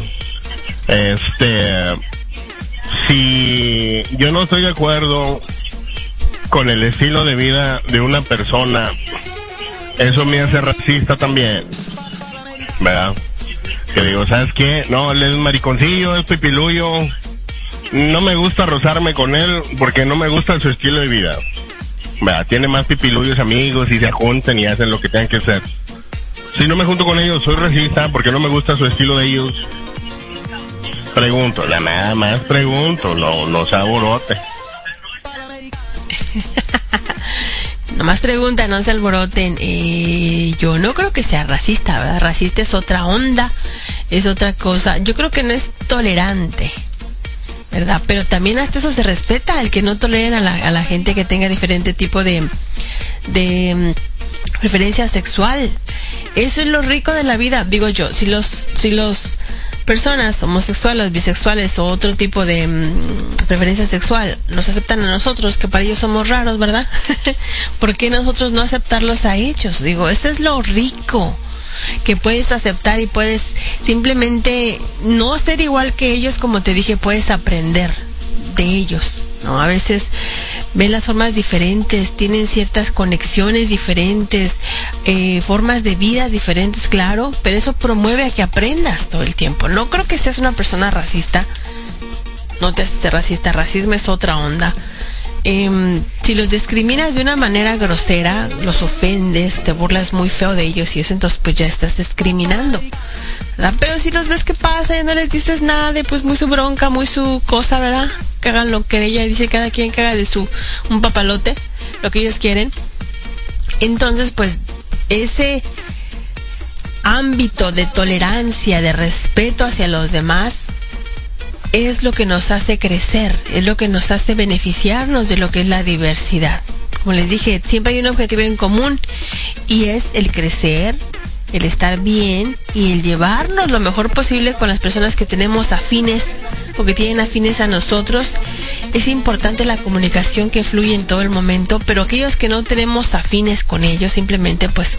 Este, si yo no estoy de acuerdo con el estilo de vida de una persona, eso me hace racista también, ¿verdad? Que digo, ¿sabes qué? No, él es mariconcillo, es pipiluyo, no me gusta rozarme con él porque no me gusta su estilo de vida. ¿verdad? Tiene más pipiluyos amigos y se juntan y hacen lo que tengan que hacer. Si no me junto con ellos, soy racista porque no me gusta su estilo de ellos Pregunto, nada más pregunto, no, no se alborote. Nomás pregunta, no se alboroten. Eh, yo no creo que sea racista, ¿verdad? Racista es otra onda, es otra cosa. Yo creo que no es tolerante, ¿verdad? Pero también hasta eso se respeta, el que no toleren a la, a la gente que tenga diferente tipo de, de mm, preferencia sexual. Eso es lo rico de la vida, digo yo. Si los, si los personas homosexuales, bisexuales o otro tipo de mm, preferencia sexual nos aceptan a nosotros, que para ellos somos raros, ¿verdad? ¿Por qué nosotros no aceptarlos a ellos? Digo, eso es lo rico que puedes aceptar y puedes simplemente no ser igual que ellos, como te dije, puedes aprender de ellos, ¿no? A veces ven las formas diferentes, tienen ciertas conexiones diferentes, eh, formas de vidas diferentes, claro, pero eso promueve a que aprendas todo el tiempo. No creo que seas una persona racista, no te haces racista, racismo es otra onda. Em, si los discriminas de una manera grosera, los ofendes, te burlas muy feo de ellos y eso entonces pues ya estás discriminando. Pero si los ves que pasa y no les dices nada, de pues muy su bronca, muy su cosa, ¿verdad? que hagan lo que ella dice, cada quien que haga de su un papalote, lo que ellos quieren. Entonces, pues ese ámbito de tolerancia, de respeto hacia los demás, es lo que nos hace crecer, es lo que nos hace beneficiarnos de lo que es la diversidad. Como les dije, siempre hay un objetivo en común y es el crecer, el estar bien y el llevarnos lo mejor posible con las personas que tenemos afines o que tienen afines a nosotros. Es importante la comunicación que fluye en todo el momento, pero aquellos que no tenemos afines con ellos, simplemente pues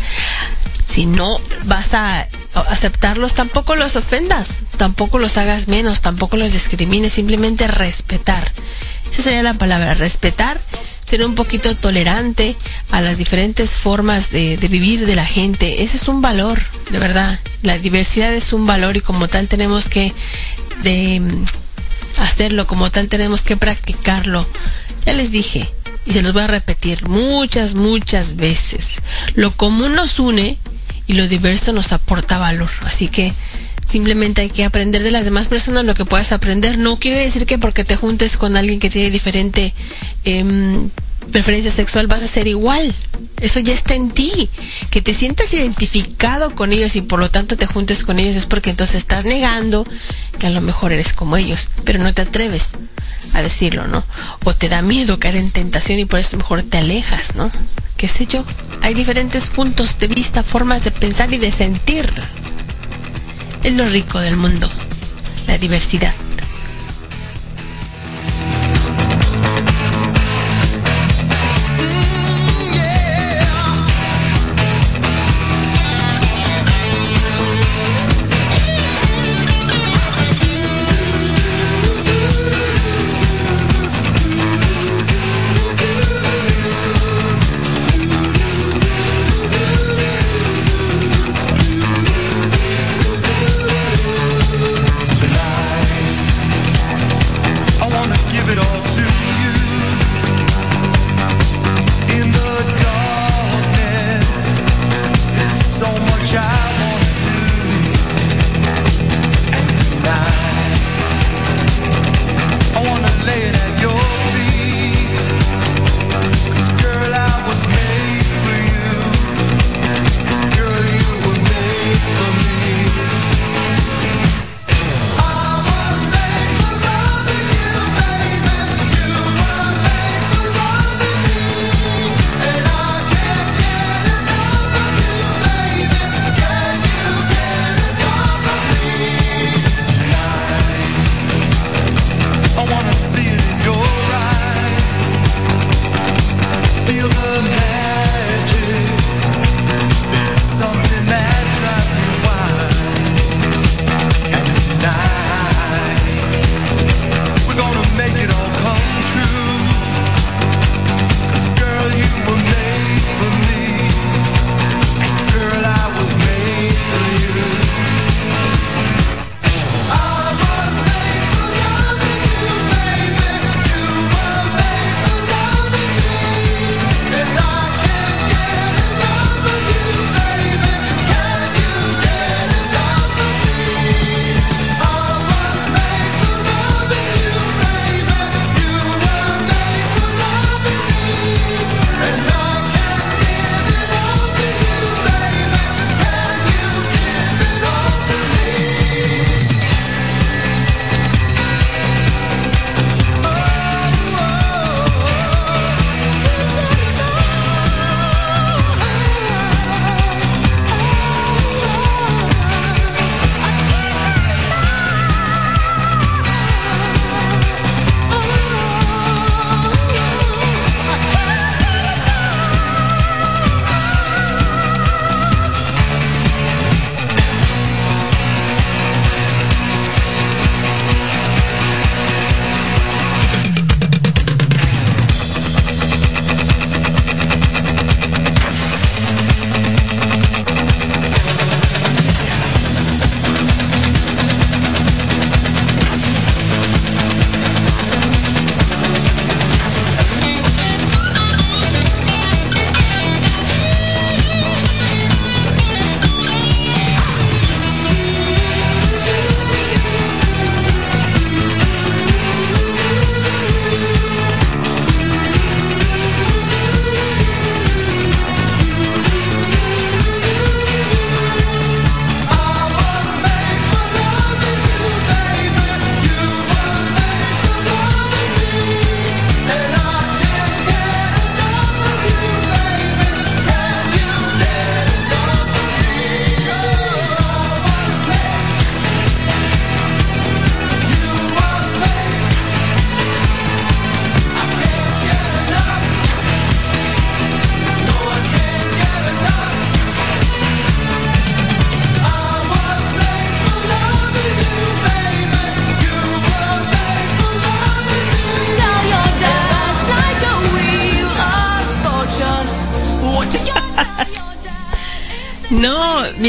si no vas a aceptarlos, tampoco los ofendas, tampoco los hagas menos, tampoco los discrimines, simplemente respetar. Esa sería la palabra, respetar ser un poquito tolerante a las diferentes formas de, vivir de la gente. Ese es un valor, de verdad. La diversidad es un valor y como tal tenemos que de, hacerlo, como tal tenemos que practicarlo. Ya les dije, y se los voy a repetir muchas, muchas veces. Lo común nos une y lo diverso nos aporta valor. Así que Simplemente hay que aprender de las demás personas lo que puedas aprender. No quiere decir que porque te juntes con alguien que tiene diferente em, preferencia sexual vas a ser igual. Eso ya está en ti. Que te sientas identificado con ellos y por lo tanto te juntes con ellos es porque entonces estás negando que a lo mejor eres como ellos, pero no te atreves a decirlo, ¿no? O te da miedo caer en tentación y por eso mejor te alejas, ¿no? ¿Qué sé yo? Hay diferentes puntos de vista, formas de pensar y de sentir es lo rico del mundo, la diversidad.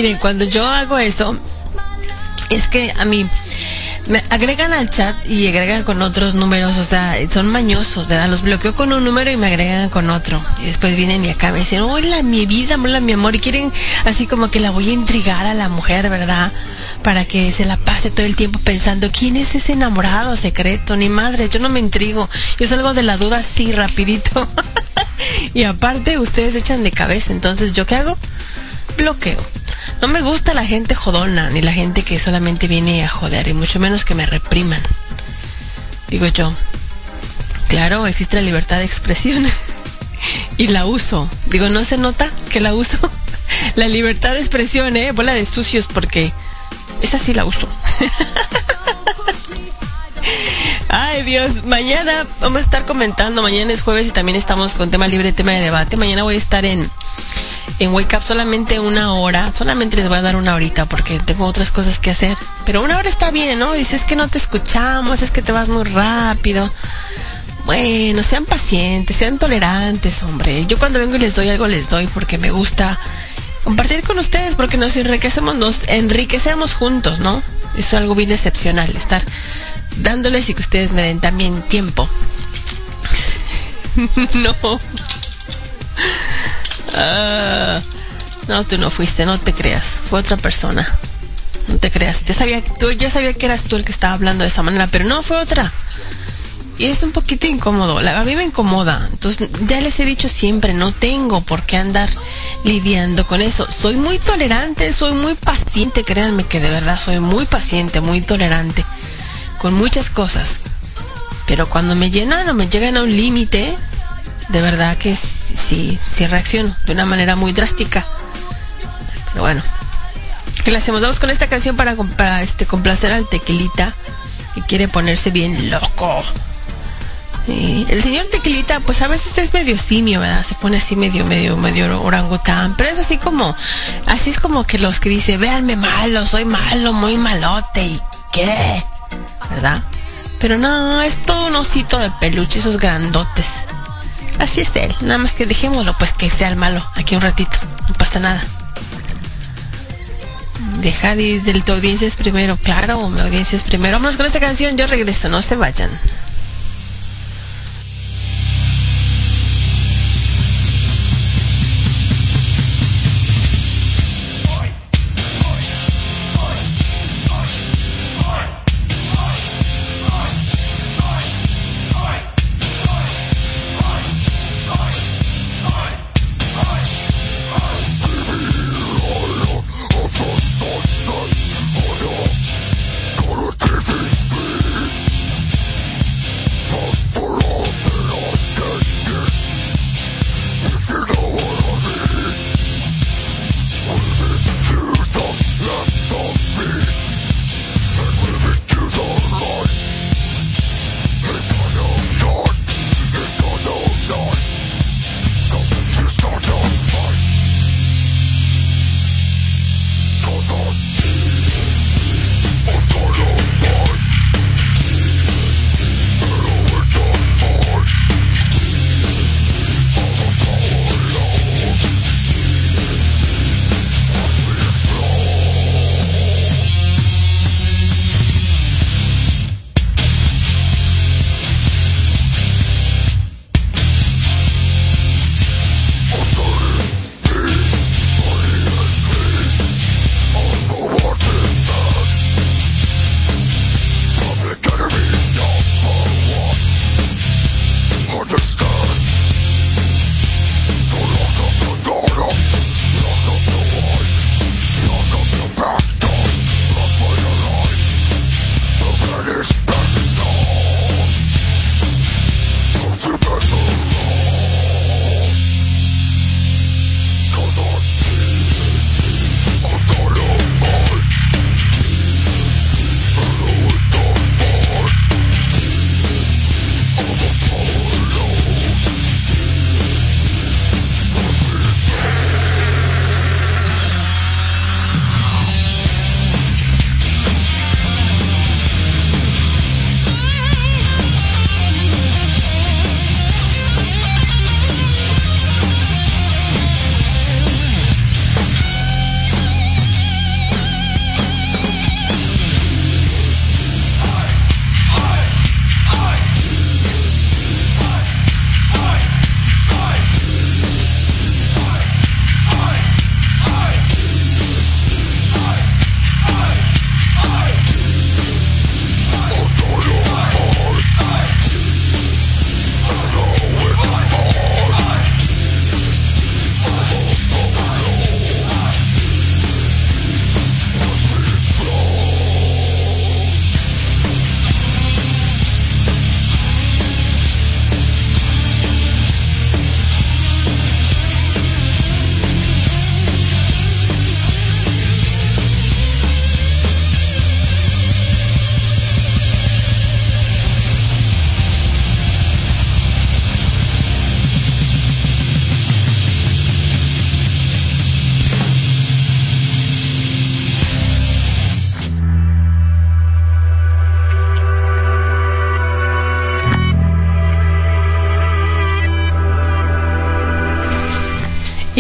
Miren, cuando yo hago eso, es que a mí me agregan al chat y agregan con otros números, o sea, son mañosos, ¿verdad? Los bloqueo con un número y me agregan con otro. Y después vienen y acá me dicen, hola mi vida, hola mi amor, y quieren así como que la voy a intrigar a la mujer, ¿verdad? Para que se la pase todo el tiempo pensando, ¿quién es ese enamorado secreto? Ni madre, yo no me intrigo, yo salgo de la duda así rapidito. y aparte, ustedes echan de cabeza, entonces, ¿yo qué hago? Bloqueo. No me gusta la gente jodona, ni la gente que solamente viene a joder, y mucho menos que me repriman. Digo yo, claro, existe la libertad de expresión y la uso. Digo, ¿no se nota que la uso? la libertad de expresión, ¿eh? Bola de sucios porque esa sí la uso. Ay Dios, mañana vamos a estar comentando, mañana es jueves y también estamos con tema libre, tema de debate. Mañana voy a estar en en Wake Up solamente una hora. Solamente les voy a dar una horita porque tengo otras cosas que hacer. Pero una hora está bien, ¿no? Dices que no te escuchamos, es que te vas muy rápido. Bueno, sean pacientes, sean tolerantes, hombre. Yo cuando vengo y les doy algo, les doy porque me gusta compartir con ustedes, porque nos enriquecemos, nos enriquecemos juntos, ¿no? Es algo bien excepcional, estar dándoles y que ustedes me den también tiempo. no. Ah, no, tú no fuiste, no te creas. Fue otra persona. No te creas. Ya sabía, tú, ya que eras tú el que estaba hablando de esa manera, pero no, fue otra. Y es un poquito incómodo. a mí me incomoda. Entonces, ya les he dicho siempre, no tengo por qué andar lidiando con eso. Soy muy tolerante, soy muy paciente, créanme que de verdad soy muy paciente, muy tolerante con muchas cosas. Pero cuando me llenan o me llegan a un límite, de verdad que sí, sí reacciono de una manera muy drástica. Pero bueno, ¿qué le hacemos? Vamos con esta canción para, este, complacer al tequilita que quiere ponerse bien loco. el señor Tequilita, pues a veces es medio simio, ¿verdad? Se pone así medio, medio, medio orangután. Pero es así como, así es como que los que dice, véanme malo, soy malo, muy malote. ¿Y qué? ¿Verdad? Pero no, es todo un osito de peluche, esos grandotes. Así es él. Nada más que dejémoslo, pues que sea el malo. Aquí un ratito. No pasa nada. Deja de, tu audiencia es primero. Claro, mi audiencia es primero. Vámonos con esta canción. Yo regreso. No se vayan.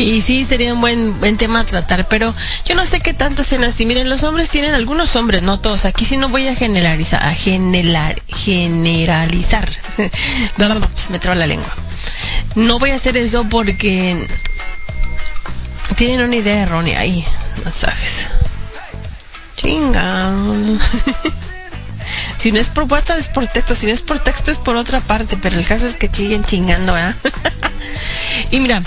Y sí, sería un buen, buen tema a tratar, pero yo no sé qué tanto sean así. Miren, los hombres tienen, algunos hombres, no todos. Aquí sí no voy a generalizar, a generar, generalizar. me traba la lengua. No voy a hacer eso porque tienen una idea errónea ahí. Masajes. Chinga. si no es propuesta es por texto, si no es por texto es por otra parte, pero el caso es que chinguen chingando, ¿eh? y mira,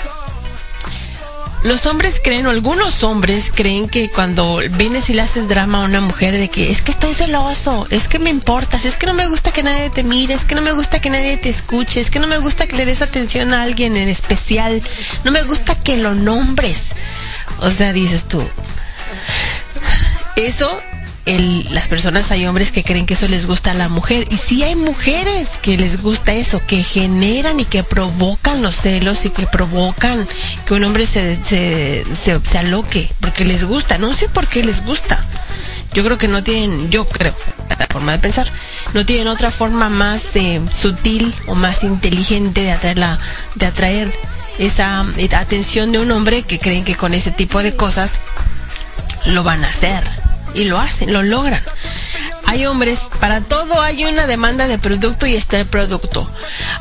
los hombres creen, o algunos hombres creen que cuando vienes y le haces drama a una mujer de que es que estoy celoso, es que me importas, es que no me gusta que nadie te mire, es que no me gusta que nadie te escuche, es que no me gusta que le des atención a alguien en especial, no me gusta que lo nombres. O sea, dices tú, eso las personas, hay hombres que creen que eso les gusta a la mujer. Y sí hay mujeres que les gusta eso, que generan y que provocan los celos y que provocan que un hombre se, se, se, aloque, porque les gusta. No sé por qué les gusta. Yo creo que no tienen, yo creo, la forma de pensar, no tienen otra forma más eh, sutil o más inteligente de atraer, la, de atraer esa atención de un hombre que creen que con ese tipo de cosas lo van a hacer y lo hacen, lo logran. Hay hombres, para todo hay una demanda de producto y está el producto.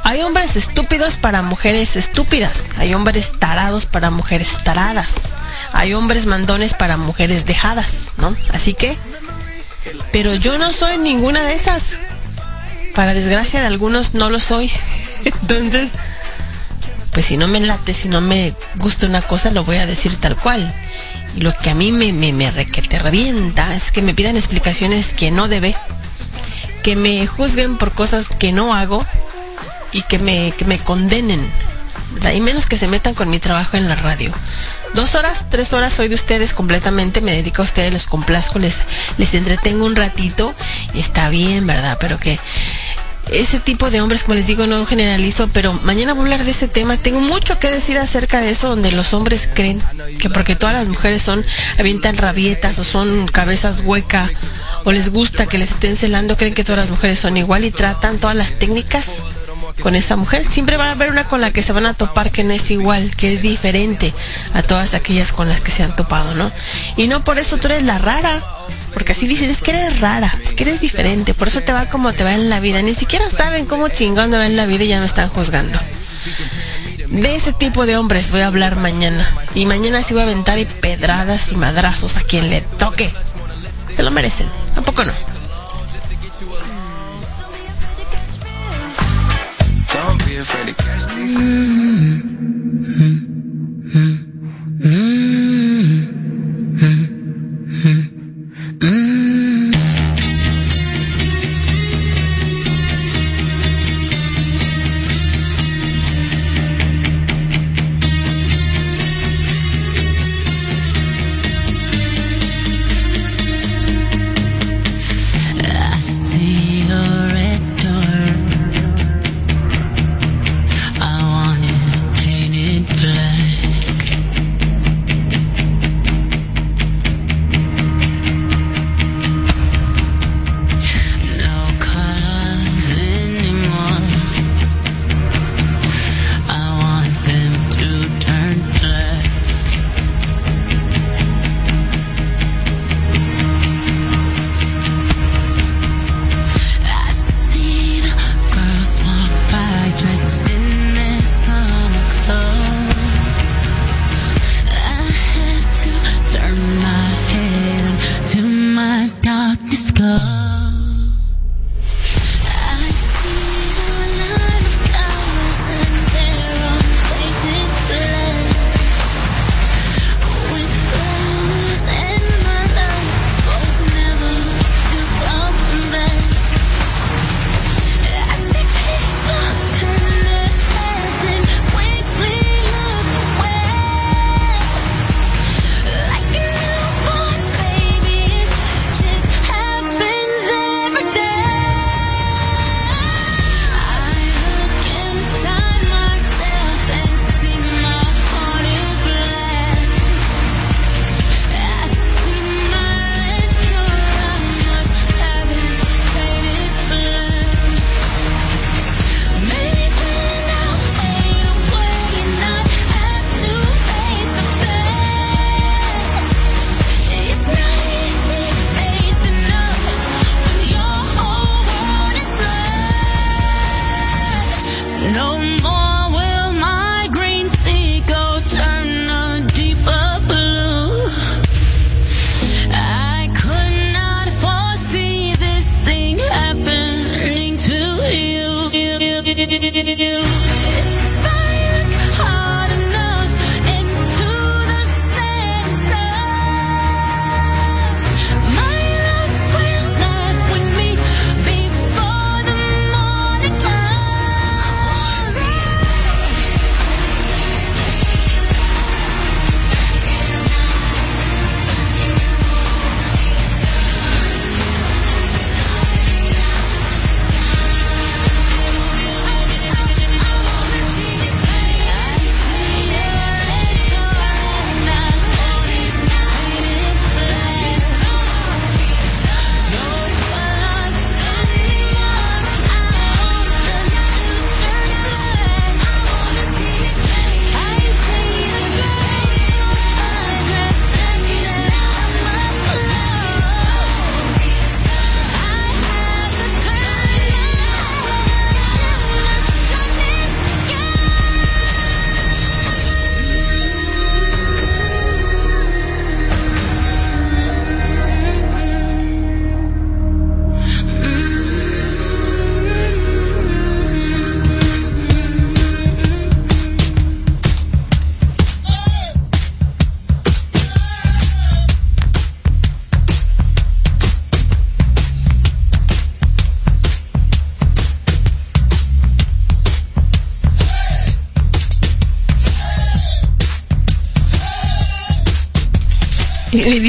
Hay hombres estúpidos para mujeres estúpidas. Hay hombres tarados para mujeres taradas. Hay hombres mandones para mujeres dejadas, ¿no? Así que, pero yo no soy ninguna de esas. Para desgracia de algunos no lo soy. Entonces, pues si no me late, si no me gusta una cosa, lo voy a decir tal cual. Lo que a mí me, me, me requete revienta es que me pidan explicaciones que no debe, que me juzguen por cosas que no hago y que me, que me condenen. Y menos que se metan con mi trabajo en la radio. Dos horas, tres horas soy de ustedes completamente, me dedico a ustedes, los complazco, les, les entretengo un ratito y está bien, ¿verdad? Pero que ese tipo de hombres, como les digo, no generalizo, pero mañana voy a hablar de ese tema. Tengo mucho que decir acerca de eso, donde los hombres creen que porque todas las mujeres son, avientan rabietas o son cabezas hueca o les gusta que les estén celando, creen que todas las mujeres son igual y tratan todas las técnicas con esa mujer. Siempre va a haber una con la que se van a topar que no es igual, que es diferente a todas aquellas con las que se han topado, ¿no? Y no por eso tú eres la rara porque así dicen, es que eres rara, es que eres diferente, por eso te va como te va en la vida. Ni siquiera saben cómo chingón me va en la vida y ya me están juzgando. De ese tipo de hombres voy a hablar mañana. Y mañana sí voy a aventar y pedradas y madrazos a quien le toque. Se lo merecen, tampoco no. Mm -hmm. Mm -hmm. mm-hmm.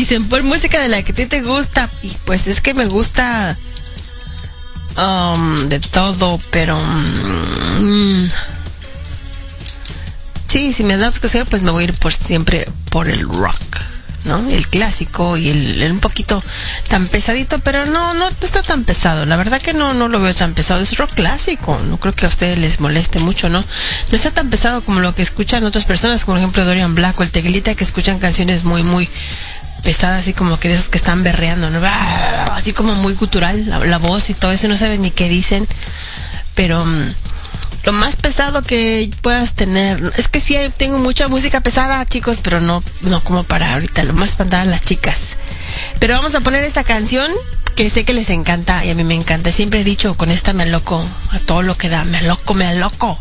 dicen, por música de la que a ti te gusta. Y pues es que me gusta um, de todo, pero... mm, sí, si me da ser, pues me voy a ir por siempre por el rock, ¿no? El clásico y el, un poquito tan pesadito, pero no, no, está tan pesado. La verdad que no, no lo veo tan pesado. Es rock clásico. No creo que a ustedes les moleste mucho, ¿no? No está tan pesado como lo que escuchan otras personas, como por ejemplo Dorian Black o el Teguilita, que escuchan canciones muy, muy pesadas, así como que de esos que están berreando, ¿no? Así como muy cultural, la, voz y todo eso, no sabes ni qué dicen. Pero mm, lo más pesado que puedas tener, es que sí tengo mucha música pesada, chicos, pero no, no como para ahorita, lo más espantar a las chicas. Pero vamos a poner esta canción que sé que les encanta y a mí me encanta. Siempre he dicho, con esta me loco a todo lo que da, me loco, me loco.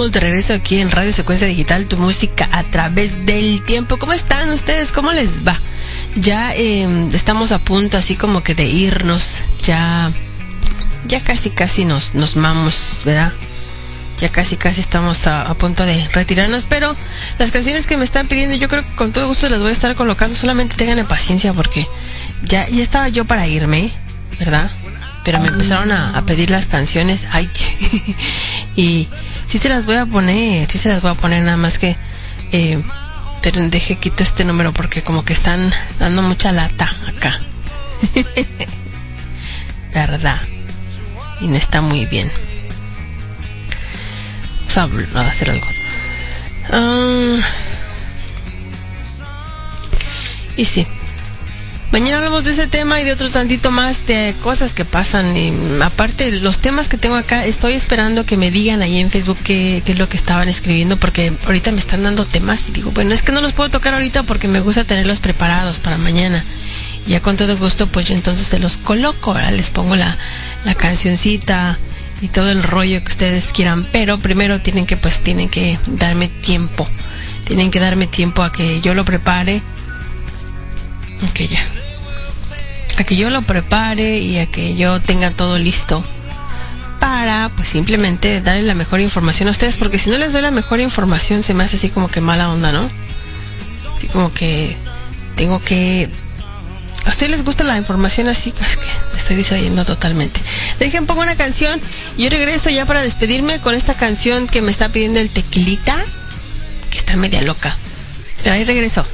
Estamos de regreso aquí en Radio Secuencia Digital, tu música a través del tiempo. ¿Cómo están ustedes? ¿Cómo les va? Ya eh, estamos a punto así como que de irnos. Ya, ya casi casi nos, nos vamos, ¿verdad? Ya casi casi estamos a, a punto de retirarnos, pero las canciones que me están pidiendo yo creo que con todo gusto las voy a estar colocando. Solamente tengan paciencia porque ya, ya estaba yo para irme, ¿verdad? Pero me empezaron a, a pedir las canciones. Ay, y sí se las voy a poner, sí se las voy a poner, nada más que, eh, pero deje quito este número porque como que están dando mucha lata acá. ¿Verdad? Y no está muy bien. Vamos a, a hacer algo. Ah, y sí. Mañana hablamos de ese tema y de otro tantito más de cosas que pasan. Y mm, aparte, los temas que tengo acá, estoy esperando que me digan ahí en Facebook qué, es lo que estaban escribiendo, porque ahorita me están dando temas y digo, bueno, es que no los puedo tocar ahorita porque me gusta tenerlos preparados para mañana. Ya con todo gusto, pues yo entonces se los coloco, ¿verdad? les pongo la, la cancioncita y todo el rollo que ustedes quieran, pero primero tienen que, pues, tienen que darme tiempo. Tienen que darme tiempo a que yo lo prepare. Ok, ya a que yo lo prepare y a que yo tenga todo listo para pues simplemente darle la mejor información a ustedes porque si no les doy la mejor información se me hace así como que mala onda, ¿no? Así como que tengo que a ustedes les gusta la información así, es que me estoy distrayendo totalmente. Dejen pongo una canción y yo regreso ya para despedirme con esta canción que me está pidiendo el tequilita, que está media loca. Pero ahí regreso.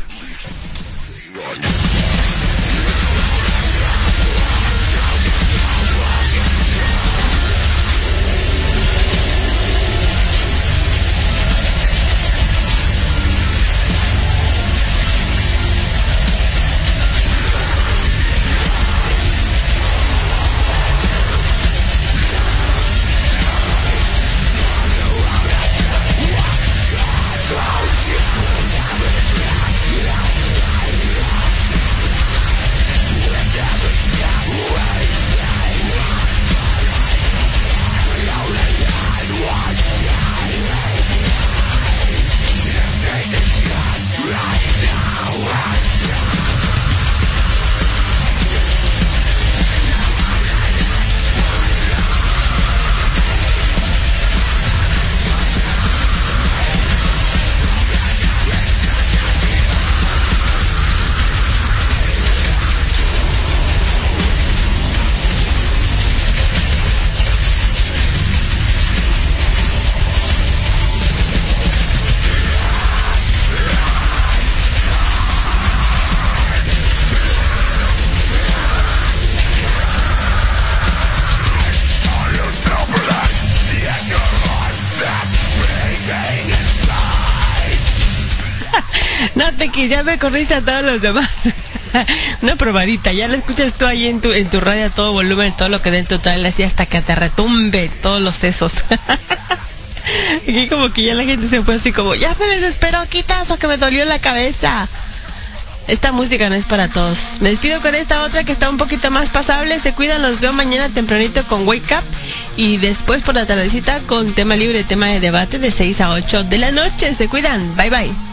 Corriste a todos los demás. Una probadita, ya la escuchas tú ahí en tu, en tu radio a todo volumen, todo lo que dentro trae así hasta que te retumbe todos los sesos. Aquí como que ya la gente se fue así como, ya me desesperó, quitazo que me dolió la cabeza. Esta música no es para todos. Me despido con esta otra que está un poquito más pasable. Se cuidan, los veo mañana tempranito con Wake Up y después por la tardecita con tema libre, tema de debate de 6 a 8 de la noche. Se cuidan. Bye bye.